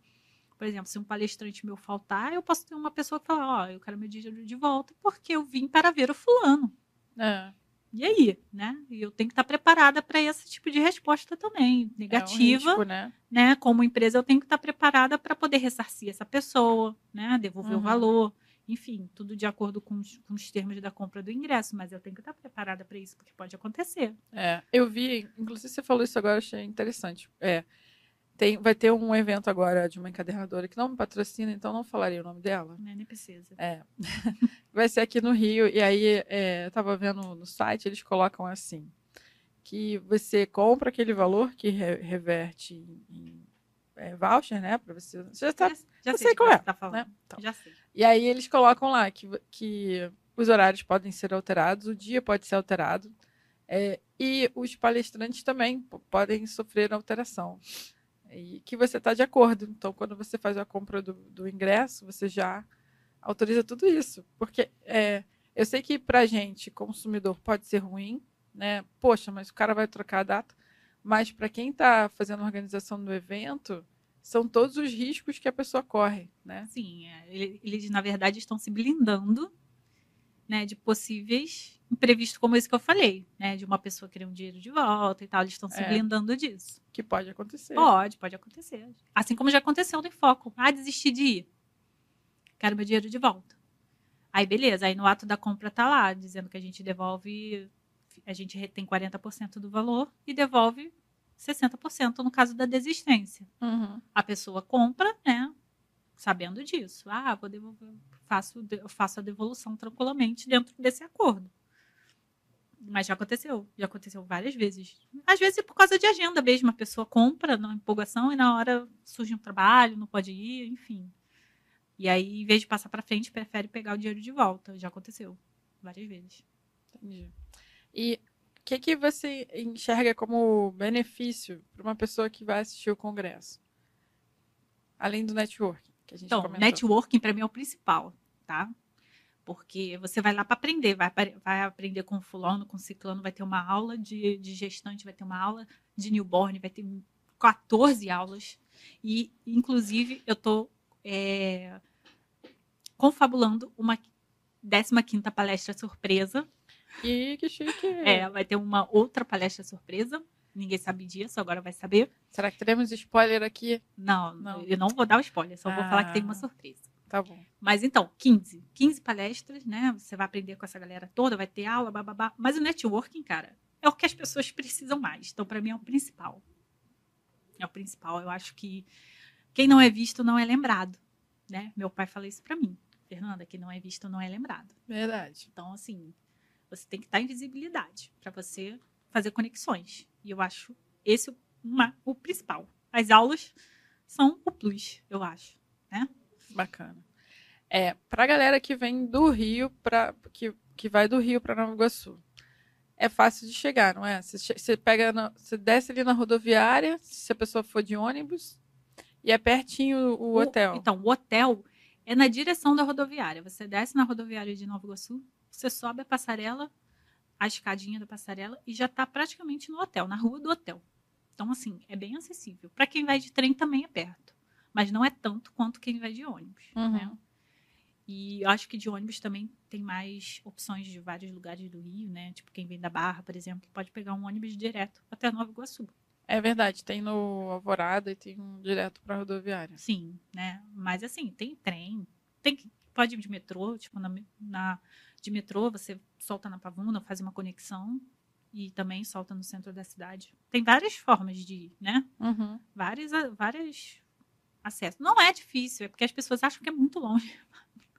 por exemplo, se um palestrante meu faltar, eu posso ter uma pessoa que fala, ó, oh, eu quero meu dinheiro de volta porque eu vim para ver o fulano. É. E aí, né? E eu tenho que estar preparada para esse tipo de resposta também, negativa, é um risco, né? né? Como empresa, eu tenho que estar preparada para poder ressarcir essa pessoa, né? Devolver uhum. o valor enfim, tudo de acordo com os, com os, termos da compra do ingresso, mas eu tenho que estar preparada para isso, porque pode acontecer. É, eu vi, inclusive você falou isso agora, achei interessante. É, tem, vai ter um evento agora de uma encadernadora que não me patrocina, então não falaria o nome dela. Não, nem precisa. É. [laughs] vai ser aqui no Rio, e aí é, eu estava vendo no site, eles colocam assim, que você compra aquele valor que re, reverte em é, voucher, né? Para você. Você já, tá, já, já sei, sei qual é. Tá falando. Né? Então. Já sei. E aí eles colocam lá que, que os horários podem ser alterados, o dia pode ser alterado. É, e os palestrantes também podem sofrer alteração. E que você está de acordo. Então, quando você faz a compra do, do ingresso, você já autoriza tudo isso. Porque é, eu sei que para gente, consumidor, pode ser ruim, né? Poxa, mas o cara vai trocar a data. Mas para quem está fazendo a organização do evento, são todos os riscos que a pessoa corre, né? Sim, é, eles na verdade estão se blindando, né, de possíveis imprevistos como esse que eu falei, né, de uma pessoa querer um dinheiro de volta e tal, eles estão se é, blindando disso. Que pode acontecer. Pode, pode acontecer. Assim como já aconteceu no Foco. Ah, desisti de ir. Quero meu dinheiro de volta. Aí beleza, aí no ato da compra tá lá dizendo que a gente devolve a gente retém 40% do valor e devolve 60% no caso da desistência. Uhum. A pessoa compra, né? Sabendo disso. Ah, vou devolver, faço, eu faço a devolução tranquilamente dentro desse acordo. Mas já aconteceu, já aconteceu várias vezes. Às vezes por causa de agenda mesmo, a pessoa compra na empolgação e na hora surge um trabalho, não pode ir, enfim. E aí, em vez de passar para frente, prefere pegar o dinheiro de volta. Já aconteceu várias vezes. Entendi. E o que, que você enxerga como benefício para uma pessoa que vai assistir o congresso? Além do networking, que a gente Então, comentou. networking para mim é o principal, tá? Porque você vai lá para aprender, vai, vai aprender com fulano, com ciclano, vai ter uma aula de, de gestante, vai ter uma aula de newborn, vai ter 14 aulas. E, inclusive, eu estou é, confabulando uma 15 palestra surpresa e que chique. É, vai ter uma outra palestra surpresa. Ninguém sabe disso, agora vai saber. Será que teremos spoiler aqui? Não, não. eu não vou dar o spoiler, só ah, vou falar que tem uma ah, surpresa. Tá bom. Mas então, 15. 15 palestras, né? Você vai aprender com essa galera toda, vai ter aula, bababá. Mas o networking, cara, é o que as pessoas precisam mais. Então, para mim, é o principal. É o principal. Eu acho que quem não é visto não é lembrado, né? Meu pai fala isso para mim. Fernanda, quem não é visto não é lembrado. Verdade. Então, assim, você tem que estar em visibilidade para você fazer conexões. E eu acho esse uma, o principal. As aulas são o plus, eu acho, né? Bacana. É, para a galera que vem do Rio para que, que vai do Rio para Nova Iguaçu, é fácil de chegar, não é? Você, você pega, na, você desce ali na rodoviária, se a pessoa for de ônibus, e é pertinho o, o hotel. Então, o hotel é na direção da rodoviária. Você desce na rodoviária de Nova Iguaçu, você sobe a passarela, a escadinha da passarela e já está praticamente no hotel, na rua do hotel. Então, assim, é bem acessível. Para quem vai de trem também é perto, mas não é tanto quanto quem vai de ônibus. Uhum. Né? E acho que de ônibus também tem mais opções de vários lugares do Rio, né? Tipo, quem vem da Barra, por exemplo, pode pegar um ônibus direto até Nova Iguaçu. É verdade, tem no Alvorada e tem um direto para rodoviária. Sim, né? Mas assim, tem trem, tem pode ir de metrô, tipo na, na de metrô, você solta na Pavuna, faz uma conexão e também solta no centro da cidade. Tem várias formas de ir, né? Uhum. Várias, várias acessos. Não é difícil, é porque as pessoas acham que é muito longe. [laughs]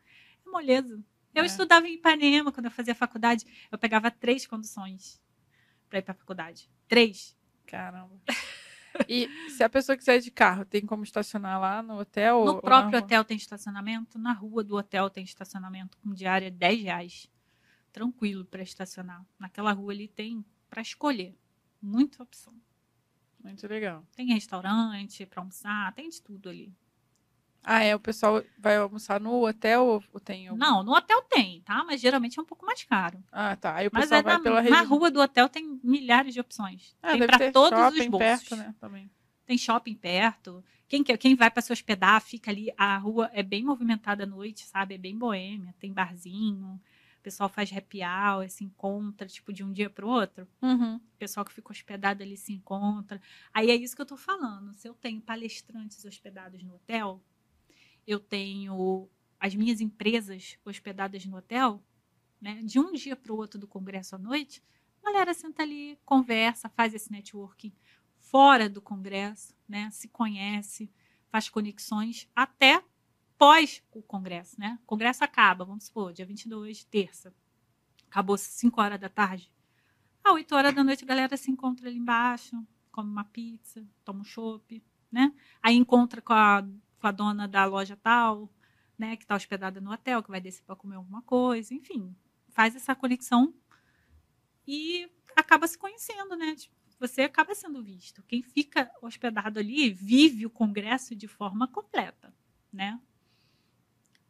É moleza. Eu é. estudava em Ipanema quando eu fazia faculdade. Eu pegava três conduções para ir para a faculdade. Três. Caramba. [laughs] E se a pessoa quiser ir de carro, tem como estacionar lá no hotel? No próprio hotel tem estacionamento, na rua do hotel tem estacionamento com diária 10 reais. Tranquilo para estacionar. Naquela rua ali tem para escolher. Muita opção. Muito legal. Tem restaurante para almoçar, tem de tudo ali. Ah, é? O pessoal vai almoçar no hotel ou tem algum... Não, no hotel tem, tá? Mas geralmente é um pouco mais caro. Ah, tá. Aí o Mas pessoal é vai na, pela na região. rua do hotel tem milhares de opções. Ah, tem para todos shopping os bolsos. perto, né? Também. Tem shopping perto. Quem, quer- quem vai para se hospedar fica ali. A rua é bem movimentada à noite, sabe? É bem boêmia. Tem barzinho. O pessoal faz happy hour, se encontra, tipo, de um dia para o outro. Uhum. O pessoal que fica hospedado ali se encontra. Aí é isso que eu tô falando. Se eu tenho palestrantes hospedados no hotel, eu tenho as minhas empresas hospedadas no hotel, né? De um dia para o outro do congresso à noite, a galera senta ali, conversa, faz esse networking fora do congresso, né? Se conhece, faz conexões até pós o congresso, né? O congresso acaba, vamos supor, dia 22, terça. Acabou 5 horas da tarde. Às 8 horas da noite a galera se encontra ali embaixo, come uma pizza, toma um chopp, né? Aí encontra com a, com a dona da loja tal, né? Que está hospedada no hotel, que vai descer para comer alguma coisa, enfim. Faz essa conexão e acaba se conhecendo, né? Tipo, Você acaba sendo visto. Quem fica hospedado ali vive o congresso de forma completa, né?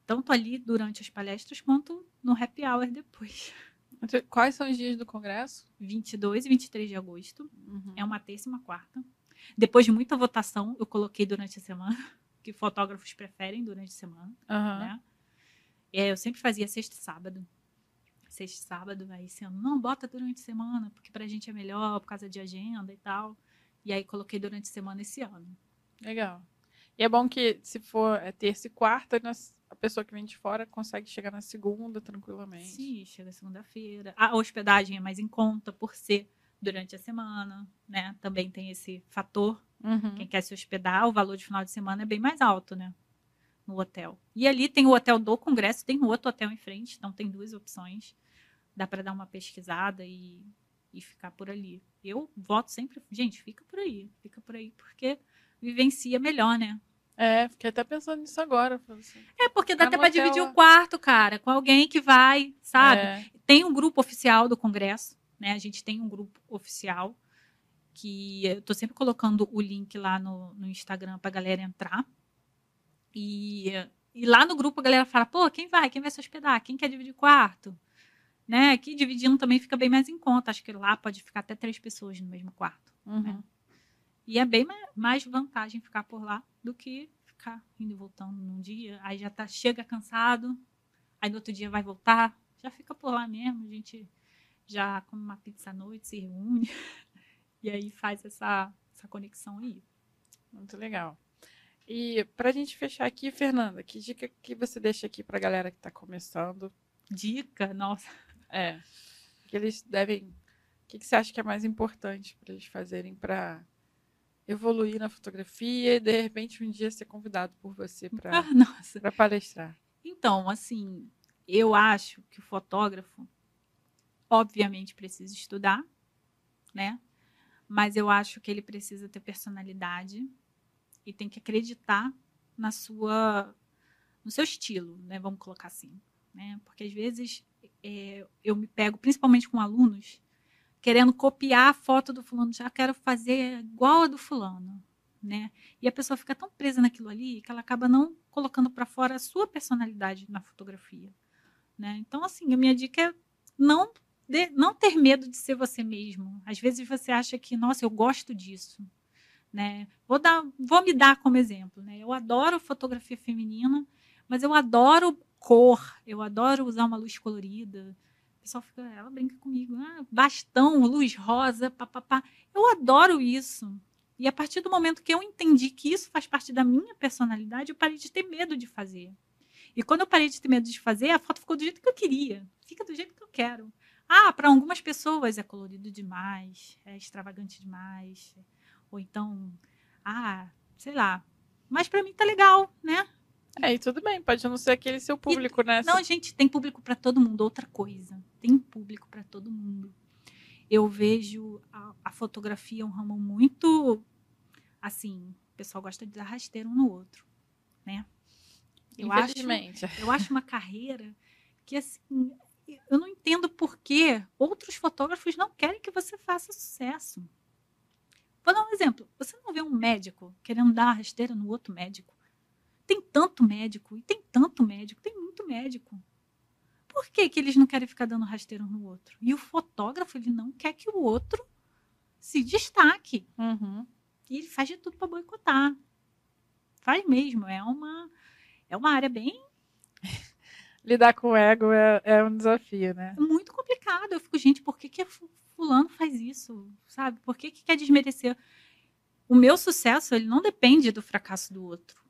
Tanto ali durante as palestras quanto no happy hour depois. Então, Quais são os dias do congresso? 22 e 23 de agosto. Uhum. É uma terça e uma quarta. Depois de muita votação, eu coloquei durante a semana, que fotógrafos preferem durante a semana, Aham. né? É, eu sempre fazia sexta e sábado. Sexta e sábado, aí ano, não, bota durante a semana, porque pra gente é melhor, por causa de agenda e tal. E aí coloquei durante a semana esse ano. Legal. E é bom que se for é, terça e quarta, nós- a pessoa que vem de fora consegue chegar na segunda tranquilamente. Sim, chega segunda-feira. A hospedagem é mais em conta por ser durante a semana, né? Também tem esse fator Uhum. Quem quer se hospedar, o valor de final de semana é bem mais alto, né? No hotel. E ali tem o hotel do Congresso, tem um outro hotel em frente, então tem duas opções. Dá para dar uma pesquisada e, e ficar por ali. Eu voto sempre, gente, fica por aí, fica por aí, porque vivencia melhor, né? É, fiquei até pensando nisso agora. assim, É, porque dá até para dividir é. o quarto, cara, com alguém que vai, sabe? é, Tem um grupo oficial do Congresso, né? A gente tem um grupo oficial que eu tô sempre colocando o link lá no, no Instagram pra galera entrar. E, e lá no grupo a galera fala, pô, quem vai? Quem vai se hospedar? Quem quer dividir quarto? Né? Aqui dividindo também fica bem mais em conta. Acho que lá pode ficar até três pessoas no mesmo quarto. uhum. E é bem ma- mais vantagem ficar por lá do que ficar indo e voltando num dia. Aí já tá, chega cansado, aí no outro dia vai voltar, já fica por lá mesmo. A gente já come uma pizza à noite, se reúne [laughs] e aí faz essa, essa conexão aí. Muito legal. E pra gente fechar aqui, Fernanda, que dica que você deixa aqui pra galera que tá começando? Dica, nossa. É. Que eles devem. O que, que você acha que é mais importante para eles fazerem para evoluir na fotografia e de repente um dia ser convidado por você para Ah, [laughs] palestrar? Então, assim, eu acho que o fotógrafo, obviamente, precisa estudar, né? Mas eu acho que ele precisa ter personalidade e tem que acreditar na sua, no seu estilo, né? Vamos colocar assim, né? Porque às vezes é, eu me pego, principalmente com alunos, querendo copiar a foto do fulano, já quero fazer igual a do fulano, né? E a pessoa fica tão presa naquilo ali que ela acaba não colocando para fora a sua personalidade na fotografia, né? Então, assim, a minha dica é não de- não ter medo de ser você mesmo. Às vezes você acha que, nossa, eu gosto disso, né? Vou dar, vou me dar como exemplo, né? Eu adoro fotografia feminina, mas eu adoro cor, eu adoro usar uma luz colorida. O pessoal fica, ela brinca comigo, ah, bastão, luz rosa, papapá. Eu adoro isso. E a partir do momento que eu entendi que isso faz parte da minha personalidade, eu parei de ter medo de fazer. E quando eu parei de ter medo de fazer, a foto ficou do jeito que eu queria. Fica do jeito que eu quero. Ah, para algumas pessoas é colorido demais, é extravagante demais. Ou então, ah, sei lá. Mas para mim tá legal, né? É, e tudo bem, pode não ser aquele seu público, né? Não, gente, tem público para todo mundo. Outra coisa, tem público para todo mundo. Eu vejo a, a fotografia um ramo muito assim, o pessoal gosta de dar rasteiro um no outro, né? Eu acho, eu acho uma carreira que assim, eu não entendo por que outros fotógrafos não querem que você faça sucesso. Vou dar um exemplo. Você não vê um médico querendo dar rasteira no outro médico. Tem tanto médico, e tem tanto médico, tem muito médico. Por que, que eles não querem ficar dando rasteiro no outro? E o fotógrafo, ele não quer que o outro se destaque. Uhum. E ele faz de tudo para boicotar. Faz mesmo. É uma, é uma área bem Lidar com o ego é, é um desafio, né? muito complicado. Eu fico, gente, por que, que fulano faz isso? Sabe? Por que, que quer desmerecer? O meu sucesso, ele não depende do fracasso do outro.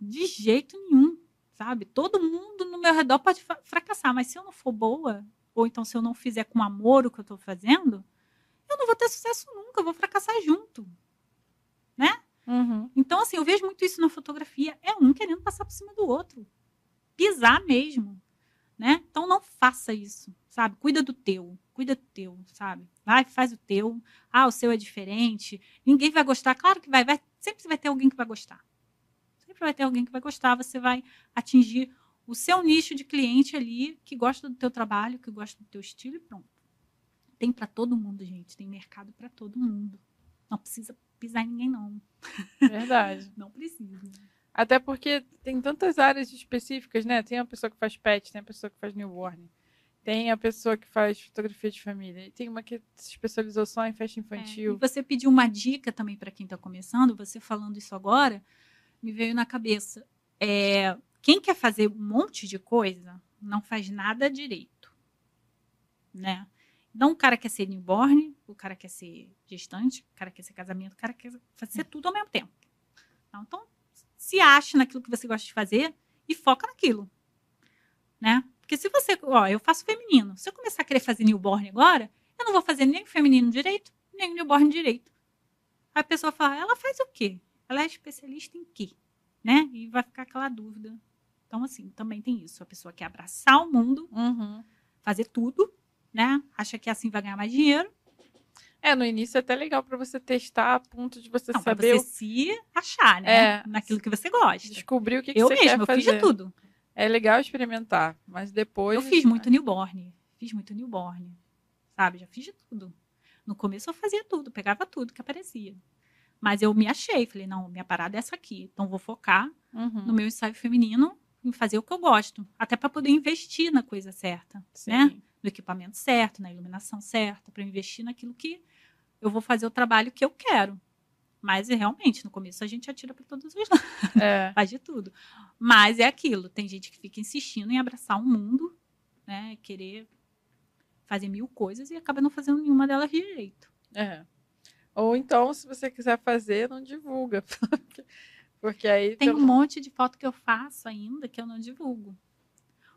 De jeito nenhum, sabe? Todo mundo no meu redor pode fracassar, mas se eu não for boa, ou então se eu não fizer com amor o que eu estou fazendo, eu não vou ter sucesso nunca, eu vou fracassar junto. Né? Uhum. Então, assim, eu vejo muito isso na fotografia. É um querendo passar por cima do outro pisar mesmo, né? Então não faça isso, sabe? Cuida do teu, cuida do teu, sabe? Vai, faz o teu. Ah, o seu é diferente. Ninguém vai gostar. Claro que vai, vai sempre vai ter alguém que vai gostar. Sempre vai ter alguém que vai gostar. Você vai atingir o seu nicho de cliente ali que gosta do teu trabalho, que gosta do teu estilo e pronto. Tem para todo mundo, gente. Tem mercado para todo mundo. Não precisa pisar em ninguém, não. Verdade. [laughs] não precisa. Até porque tem tantas áreas específicas, né? Tem a pessoa que faz pet, tem a pessoa que faz newborn, tem a pessoa que faz fotografia de família, tem uma que se especializou só em festa infantil. É, e você pediu uma dica também para quem está começando, você falando isso agora, me veio na cabeça. É, quem quer fazer um monte de coisa, não faz nada direito. Né? Então, o cara quer ser newborn, o cara quer ser gestante, o cara quer ser casamento, o cara quer fazer tudo ao mesmo tempo. Então, se ache naquilo que você gosta de fazer e foca naquilo. Né? Porque se você, ó, eu faço feminino. Se eu começar a querer fazer newborn agora, eu não vou fazer nem feminino direito, nem newborn direito. Aí a pessoa fala, ela faz o quê? Ela é especialista em quê? Né? E vai ficar aquela dúvida. Então, assim, também tem isso. A pessoa quer abraçar o mundo, uhum. fazer tudo, né? Acha que assim vai ganhar mais dinheiro. É, no início é até legal para você testar a ponto de você Não, saber. Você o... se achar, né? É, Naquilo que você gosta. Descobrir o que, que eu você mesma, quer eu fazer. fiz de tudo. É legal experimentar, mas depois. Eu fiz muito newborn. Fiz muito newborn. Sabe? Já fiz de tudo. No começo eu fazia tudo, pegava tudo que aparecia. Mas eu me achei, falei, não, minha parada é essa aqui. Então vou focar uhum. no meu ensaio feminino em fazer o que eu gosto. Até para poder investir na coisa certa, Sim. né? No equipamento certo, na iluminação certa, para investir naquilo que eu vou fazer o trabalho que eu quero. Mas realmente, no começo a gente atira para todos os lados. [laughs] É. Faz de tudo. Mas é aquilo. Tem gente que fica insistindo em abraçar o mundo, né? Querer fazer mil coisas e acaba não fazendo nenhuma delas direito. É. Ou então, se você quiser fazer, não divulga. [laughs] Porque aí. Tem um monte de foto que eu faço ainda que eu não divulgo.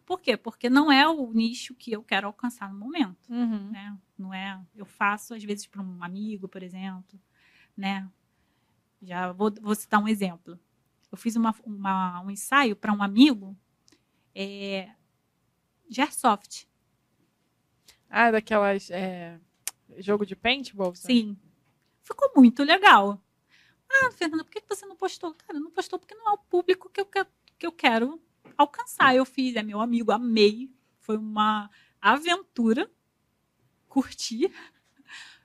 Por quê? Porque não é o nicho que eu quero alcançar no momento. Uhum. né? Não é, eu faço às vezes para um amigo, por exemplo, né? Já vou, vou citar um exemplo. Eu fiz uma, uma- um ensaio para um amigo é, de airsoft. Ah, daquelas. é, Jogo de paintball? sabe? Sim. Ficou muito legal. Ah, Fernanda, por que que você não postou? Cara, não postou porque não é o público que eu, que, que eu quero alcançar. Eu fiz, é meu amigo, amei. Foi uma aventura. Curti.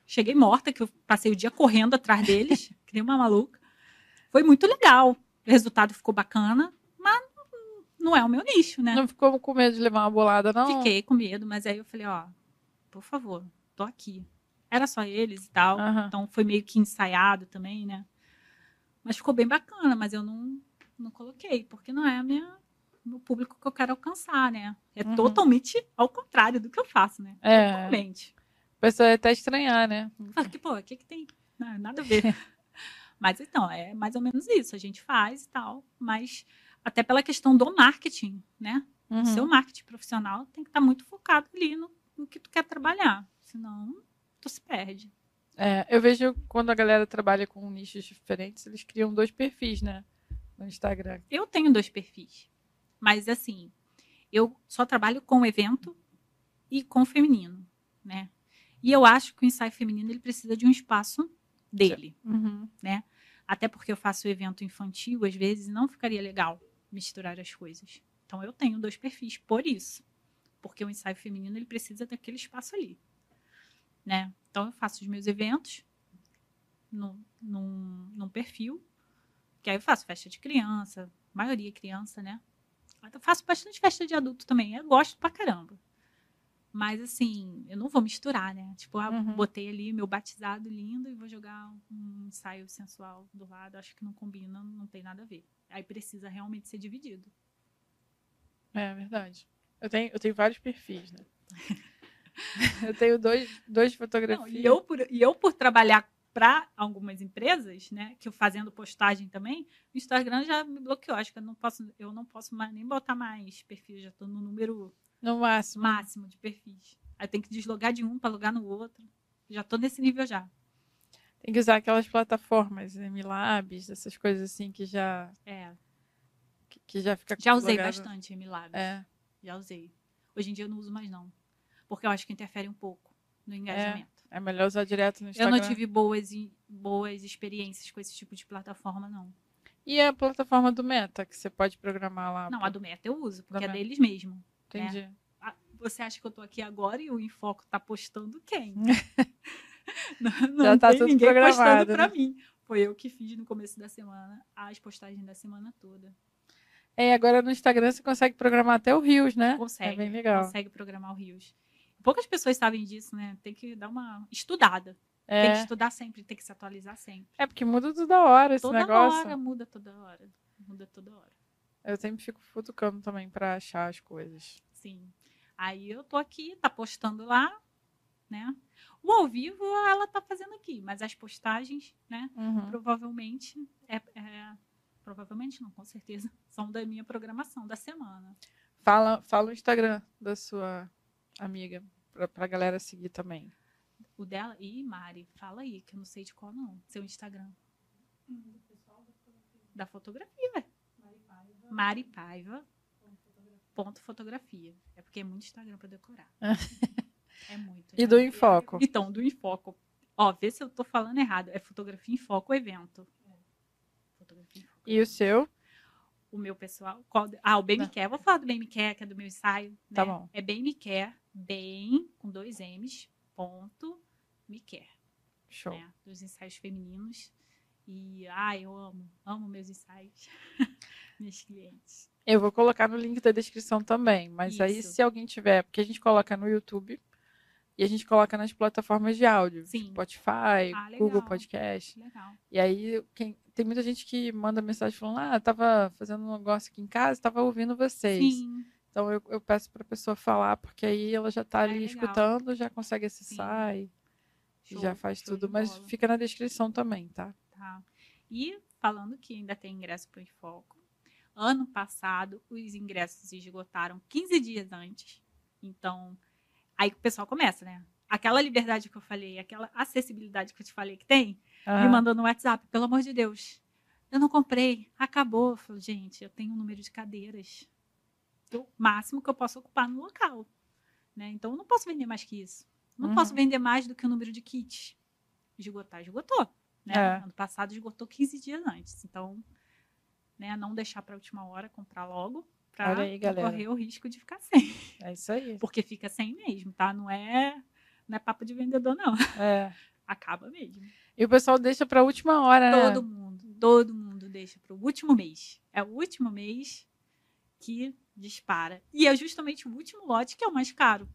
Cheguei morta, que eu passei o dia correndo atrás deles, [laughs] que nem uma maluca. Foi muito legal. O resultado ficou bacana, mas não- é o meu nicho, né? Não ficou com medo de levar uma bolada, não? Fiquei com medo, mas aí eu falei, ó, por favor, tô aqui. Era só eles e tal. Aham. Então foi meio que ensaiado também, né? Mas ficou bem bacana, mas eu não, não coloquei, porque não é a minha, o público que eu quero alcançar, né? É Uhum. totalmente ao contrário do que eu faço, né? É. Totalmente. A pessoa ia até estranhar, né? [laughs] Fala que, pô, o que, que tem? Não, nada a ver. [laughs] mas então, é mais ou menos isso. A gente faz e tal, mas até pela questão do marketing, né? Uhum. O seu marketing profissional tem que estar muito focado ali no, no que tu quer trabalhar. Senão, tu se perde. É, eu vejo quando a galera trabalha com nichos diferentes, eles criam dois perfis, né? No Instagram. Eu tenho dois perfis. Mas, assim, eu só trabalho com evento e com feminino, né? E eu acho que o ensaio feminino ele precisa de um espaço dele. Uhum. Até porque eu faço evento infantil, às vezes, e não ficaria legal misturar as coisas. Então, eu tenho dois perfis por isso. Porque o ensaio feminino ele precisa daquele espaço ali. Né? Então, eu faço os meus eventos num, num, num perfil, que aí eu faço festa de criança, maioria criança, né? Eu faço bastante festa de adulto também, eu gosto pra caramba. Mas assim, eu não vou misturar, né? Tipo, ah, Uhum. botei ali meu batizado lindo e vou jogar um ensaio sensual do lado. Acho que não combina, não tem nada a ver. Aí precisa realmente ser dividido. É verdade. Eu tenho, eu tenho vários perfis, né? [laughs] eu tenho dois, dois fotografias. Não, e, eu por, e eu, por trabalhar para algumas empresas, né, que eu fazendo postagem também, o Instagram já me bloqueou. Acho que eu não posso, eu não posso mais, nem botar mais perfis, já estou no número No máximo. máximo de perfis. Aí tem que deslogar de um para logar no outro. Já estou nesse nível já. Tem que usar aquelas plataformas, MLabs, essas coisas assim que já, É, que, que já fica já usei logado. bastante MLabs. É, Já usei. Hoje em dia eu não uso mais não, porque eu acho que interfere um pouco no engajamento. é melhor usar direto no Eu Instagram. não tive boas, boas experiências com esse tipo de plataforma, não. E a plataforma do Meta, que você pode programar lá. Não, a do Meta eu uso, porque é Meta. deles mesmo. Entendi. Ah, Você acha que eu tô aqui agora e o Infoco tá postando quem? [laughs] não não Já tá tem tudo ninguém postando programado, pra né? mim. Foi eu que fiz no começo da semana as postagens da semana toda. É, agora no Instagram você consegue programar até o Rios, né? Consegue. É bem legal. Consegue programar o Rios. Poucas pessoas sabem disso, né? Tem que dar uma estudada. Tem que É, estudar sempre, tem que se atualizar sempre. é porque muda toda hora esse toda negócio. hora muda toda hora. Muda toda hora. Eu sempre fico futucando também pra achar as coisas. Sim. Aí eu tô aqui, tá postando lá, né? O ao vivo ela tá fazendo aqui, mas as postagens, né? Uhum. Provavelmente é, é- provavelmente não, com certeza, [laughs] são da minha programação da semana. Fala, fala o Instagram da sua amiga, pra, pra galera seguir também. O dela, ih, Mari, fala aí, que eu não sei de qual não, seu Instagram. Da fotografia, velho. Mari Paiva. Ponto fotografia. É porque é muito Instagram pra decorar. [laughs] É muito. E do Infoco. Então, do Infoco. Ó, vê se eu tô falando errado. É fotografia em foco evento. Fotografia em foco. E o seu? O meu pessoal. qual ah, o Bem Me Quer. Vou falar do Bem Me Quer, que é do meu ensaio. Tá né? bom. É Bem Me Quer, bem, com dois M's, ponto, me quer. Show. Né? Dos ensaios femininos. E, ai, eu amo, amo meus ensaios. [laughs] Meus clientes. Eu vou colocar no link da descrição também. Mas aí, Isso. se alguém tiver, porque a gente coloca no YouTube e a gente coloca nas plataformas de áudio. Sim. Spotify, Ah, Google. Podcast. Legal. E aí, quem- tem muita gente que manda mensagem falando: Ah, tava fazendo um negócio aqui em casa, tava ouvindo vocês. Sim, Então eu, eu peço pra pessoa falar, porque aí ela já tá É ali legal. escutando, já consegue acessar e, e Show, já faz tudo. Mas fica na descrição também, tá? Tá. E falando que ainda tem ingresso para o Infoco, ano passado os ingressos se esgotaram 15 dias antes. Então, aí o pessoal começa, né? Aquela liberdade que eu falei, aquela acessibilidade que eu te falei que tem, me Aham. mandou no WhatsApp, pelo amor de Deus. Eu não comprei, acabou. Eu falei, gente, eu tenho um número de cadeiras. O máximo que eu posso ocupar no local. Né? Então, eu não posso vender mais que isso. Não Uhum. posso vender mais do que o número de kits. Esgotar, esgotou. Né? É. Ano passado esgotou 15 dias antes. Então, né, não deixar para a última hora, comprar logo, para correr o risco de ficar [laughs] sem. É isso aí. Porque fica sem mesmo, tá? Não é, não é papo de vendedor, não. É. [laughs] Acaba mesmo. E o pessoal deixa pra última hora, né? Todo mundo, todo mundo deixa para o último mês. É o último mês que dispara. E é justamente o último lote que é o mais caro,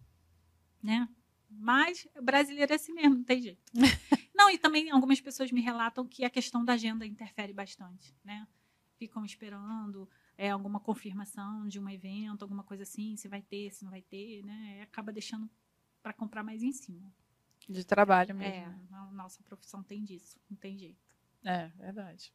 né? Mas brasileiro é assim mesmo, não tem jeito. [laughs] não, e também algumas pessoas me relatam que a questão da agenda interfere bastante, né? Ficam esperando é, alguma confirmação de um evento, alguma coisa assim, se vai ter, se não vai ter, né? E acaba deixando para comprar mais em cima. De trabalho É, mesmo. a nossa profissão tem disso, não tem jeito. É, verdade.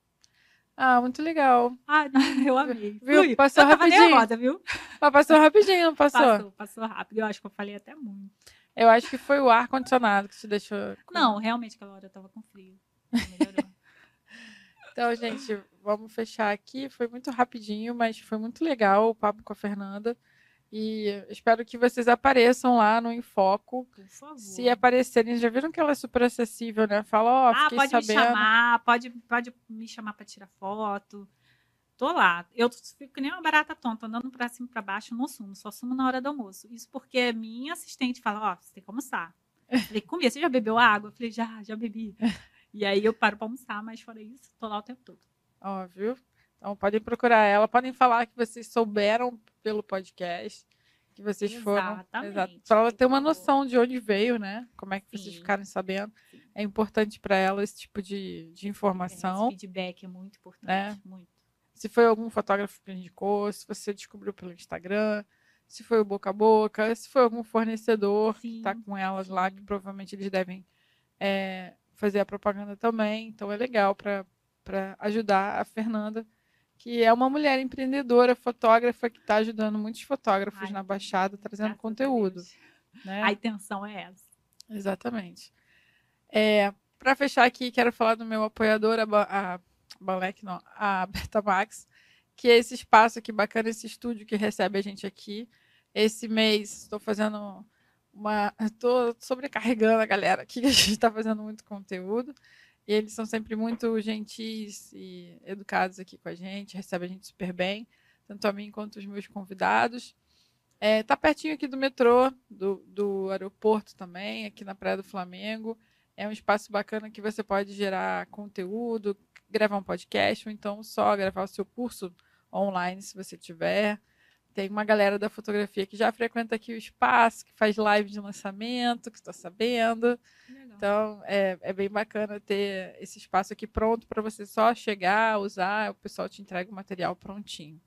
Ah, muito legal. Ah, [laughs] eu amei. [laughs] Viu? Fui. Passou eu rapidinho. nervosa, viu? Mas passou rapidinho, não [laughs] passou? Passou, passou rápido. Eu acho que eu falei até muito. Eu acho que foi o ar-condicionado que te deixou. Não, realmente aquela hora eu tava com frio. Melhorou. Então, gente, vamos fechar aqui. Foi muito rapidinho, mas foi muito legal o papo com a Fernanda. E espero que vocês apareçam lá no Infoco. Por favor. Se aparecerem, já viram que ela é super acessível, né? Fala, ó, ah, fiquei pode sabendo. me chamar, pode, pode me chamar pra tirar foto. Tô lá. Eu fico que nem uma barata tonta, andando pra cima e pra baixo, não sumo, só sumo na hora do almoço. Isso porque minha assistente fala, ó, você tem que almoçar. Eu falei, comi, você já bebeu água? Eu falei, já, já bebi. [laughs] E aí eu paro para almoçar, mas fora isso, tô lá o tempo todo. Óbvio. Então podem procurar ela, podem falar que vocês souberam pelo podcast, que vocês Exatamente. foram. Exato. Para ela ter uma favor. noção de onde veio, né? Como é que vocês Sim. ficaram sabendo. Sim. É importante para ela esse tipo de, de informação. Esse feedback é muito importante, né? muito. Se foi algum fotógrafo que indicou, se você descobriu pelo Instagram, se foi o boca a boca, se foi algum fornecedor que Sim, está com elas lá, que sim. provavelmente eles devem é, fazer a propaganda também. Então é legal para ajudar a Fernanda, que é uma mulher empreendedora, fotógrafa, que está ajudando muitos fotógrafos Ai, na Baixada, trazendo conteúdo. Né? A intenção é essa. Exatamente. É, para fechar aqui, quero falar do meu apoiador, a, Ba- a Balec, não, a [laughs] Betamax, que é esse espaço aqui bacana, esse estúdio que recebe a gente aqui. Esse mês estou fazendo uma. Estou sobrecarregando a galera aqui, [laughs] que a gente está fazendo muito conteúdo. E eles são sempre muito gentis e educados aqui com a gente, recebem a gente super bem, tanto a mim quanto os meus convidados. É, tá pertinho aqui do metrô, do, do aeroporto também, aqui na Praia do Flamengo. É um espaço bacana que você pode gerar conteúdo, gravar um podcast, ou então só gravar o seu curso online, se você tiver. Tem uma galera da fotografia que já frequenta aqui o espaço, que faz live de lançamento, que estou sabendo. Então, é, é bem bacana ter esse espaço aqui pronto para você só chegar, usar, o pessoal te entrega o material prontinho.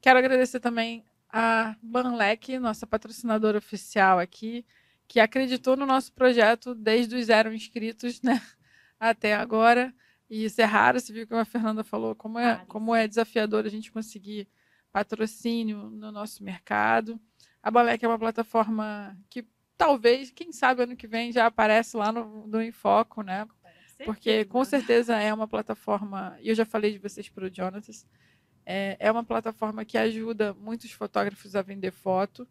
Quero agradecer também a Banlec, nossa patrocinadora oficial aqui, que acreditou no nosso projeto desde os zero inscritos né, [laughs] até agora. E isso é raro, você viu como a Fernanda falou, como é, como é desafiador a gente conseguir patrocínio no nosso mercado. A Balec é uma plataforma que talvez, quem sabe, ano que vem já aparece lá no, no Infoco, né? Porque com certeza é uma plataforma, e eu já falei de vocês para o Jonatas, é, é uma plataforma que ajuda muitos fotógrafos a vender foto.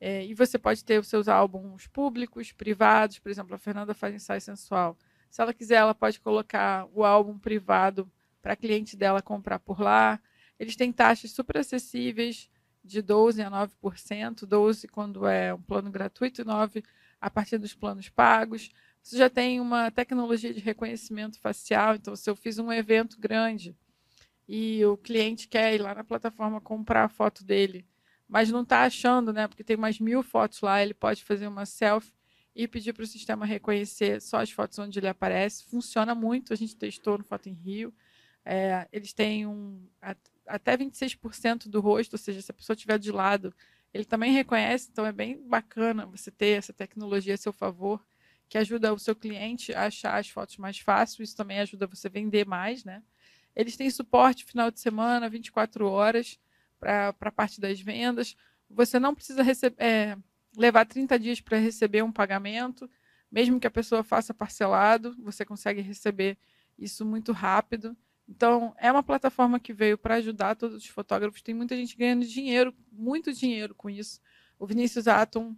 É, e você pode ter os seus álbuns públicos, privados, por exemplo, a Fernanda faz ensaio sensual. Se ela quiser, ela pode colocar o álbum privado para cliente dela comprar por lá. Eles têm taxas super acessíveis, de 12% a 9%, 12% quando é um plano gratuito e 9% a partir dos planos pagos. Você já tem uma tecnologia de reconhecimento facial, então se eu fiz um evento grande e o cliente quer ir lá na plataforma comprar a foto dele, mas não está achando, né? Porque tem mais mil fotos lá, ele pode fazer uma selfie e pedir para o sistema reconhecer só as fotos onde ele aparece. Funciona muito, a gente testou no Foto em Rio. É, eles têm um, até 26% do rosto, ou seja, se a pessoa estiver de lado, ele também reconhece, então é bem bacana você ter essa tecnologia a seu favor, que ajuda o seu cliente a achar as fotos mais fácil, isso também ajuda você a vender mais, né? Eles têm suporte final de semana, 24 horas, para a parte das vendas. Você não precisa receber, é, levar 30 dias para receber um pagamento, mesmo que a pessoa faça parcelado, você consegue receber isso muito rápido. Então, é uma plataforma que veio para ajudar todos os fotógrafos. Tem muita gente ganhando dinheiro, muito dinheiro com isso. O Vinícius Atom,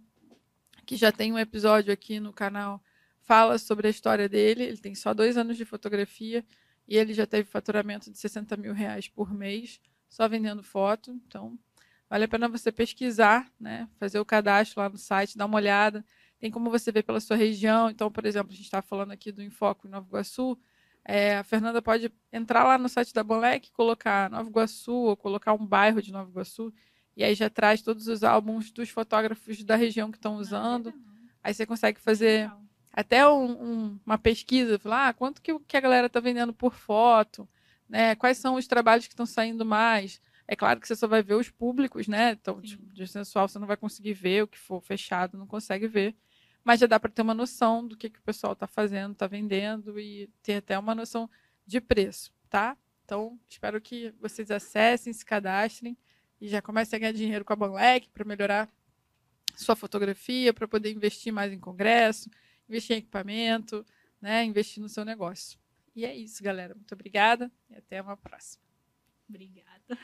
que já tem um episódio aqui no canal, fala sobre a história dele. Ele tem só dois anos de fotografia e ele já teve faturamento de 60 mil reais por mês, só vendendo foto. Então, vale a pena você pesquisar, né? fazer o cadastro lá no site, dar uma olhada. Tem como você ver pela sua região. Então, por exemplo, a gente está falando aqui do Enfoco em Nova Iguaçu. É, a Fernanda pode entrar lá no site da Bonlec, colocar Nova Iguaçu ou colocar um bairro de Nova Iguaçu, e aí já traz todos os álbuns dos fotógrafos da região que estão usando. Aí você consegue fazer até um, um, uma pesquisa, falar ah, quanto que, que a galera está vendendo por foto, né? quais são os trabalhos que estão saindo mais. É claro que você só vai ver os públicos, né? Então, de sensual você não vai conseguir ver, o que for fechado não consegue ver mas já dá para ter uma noção do que, que o pessoal está fazendo, está vendendo e ter até uma noção de preço, tá? Então, espero que vocês acessem, se cadastrem e já comecem a ganhar dinheiro com a Banlec para melhorar sua fotografia, para poder investir mais em congresso, investir em equipamento, né? investir no seu negócio. E é isso, galera. Muito obrigada e até uma próxima. Obrigada.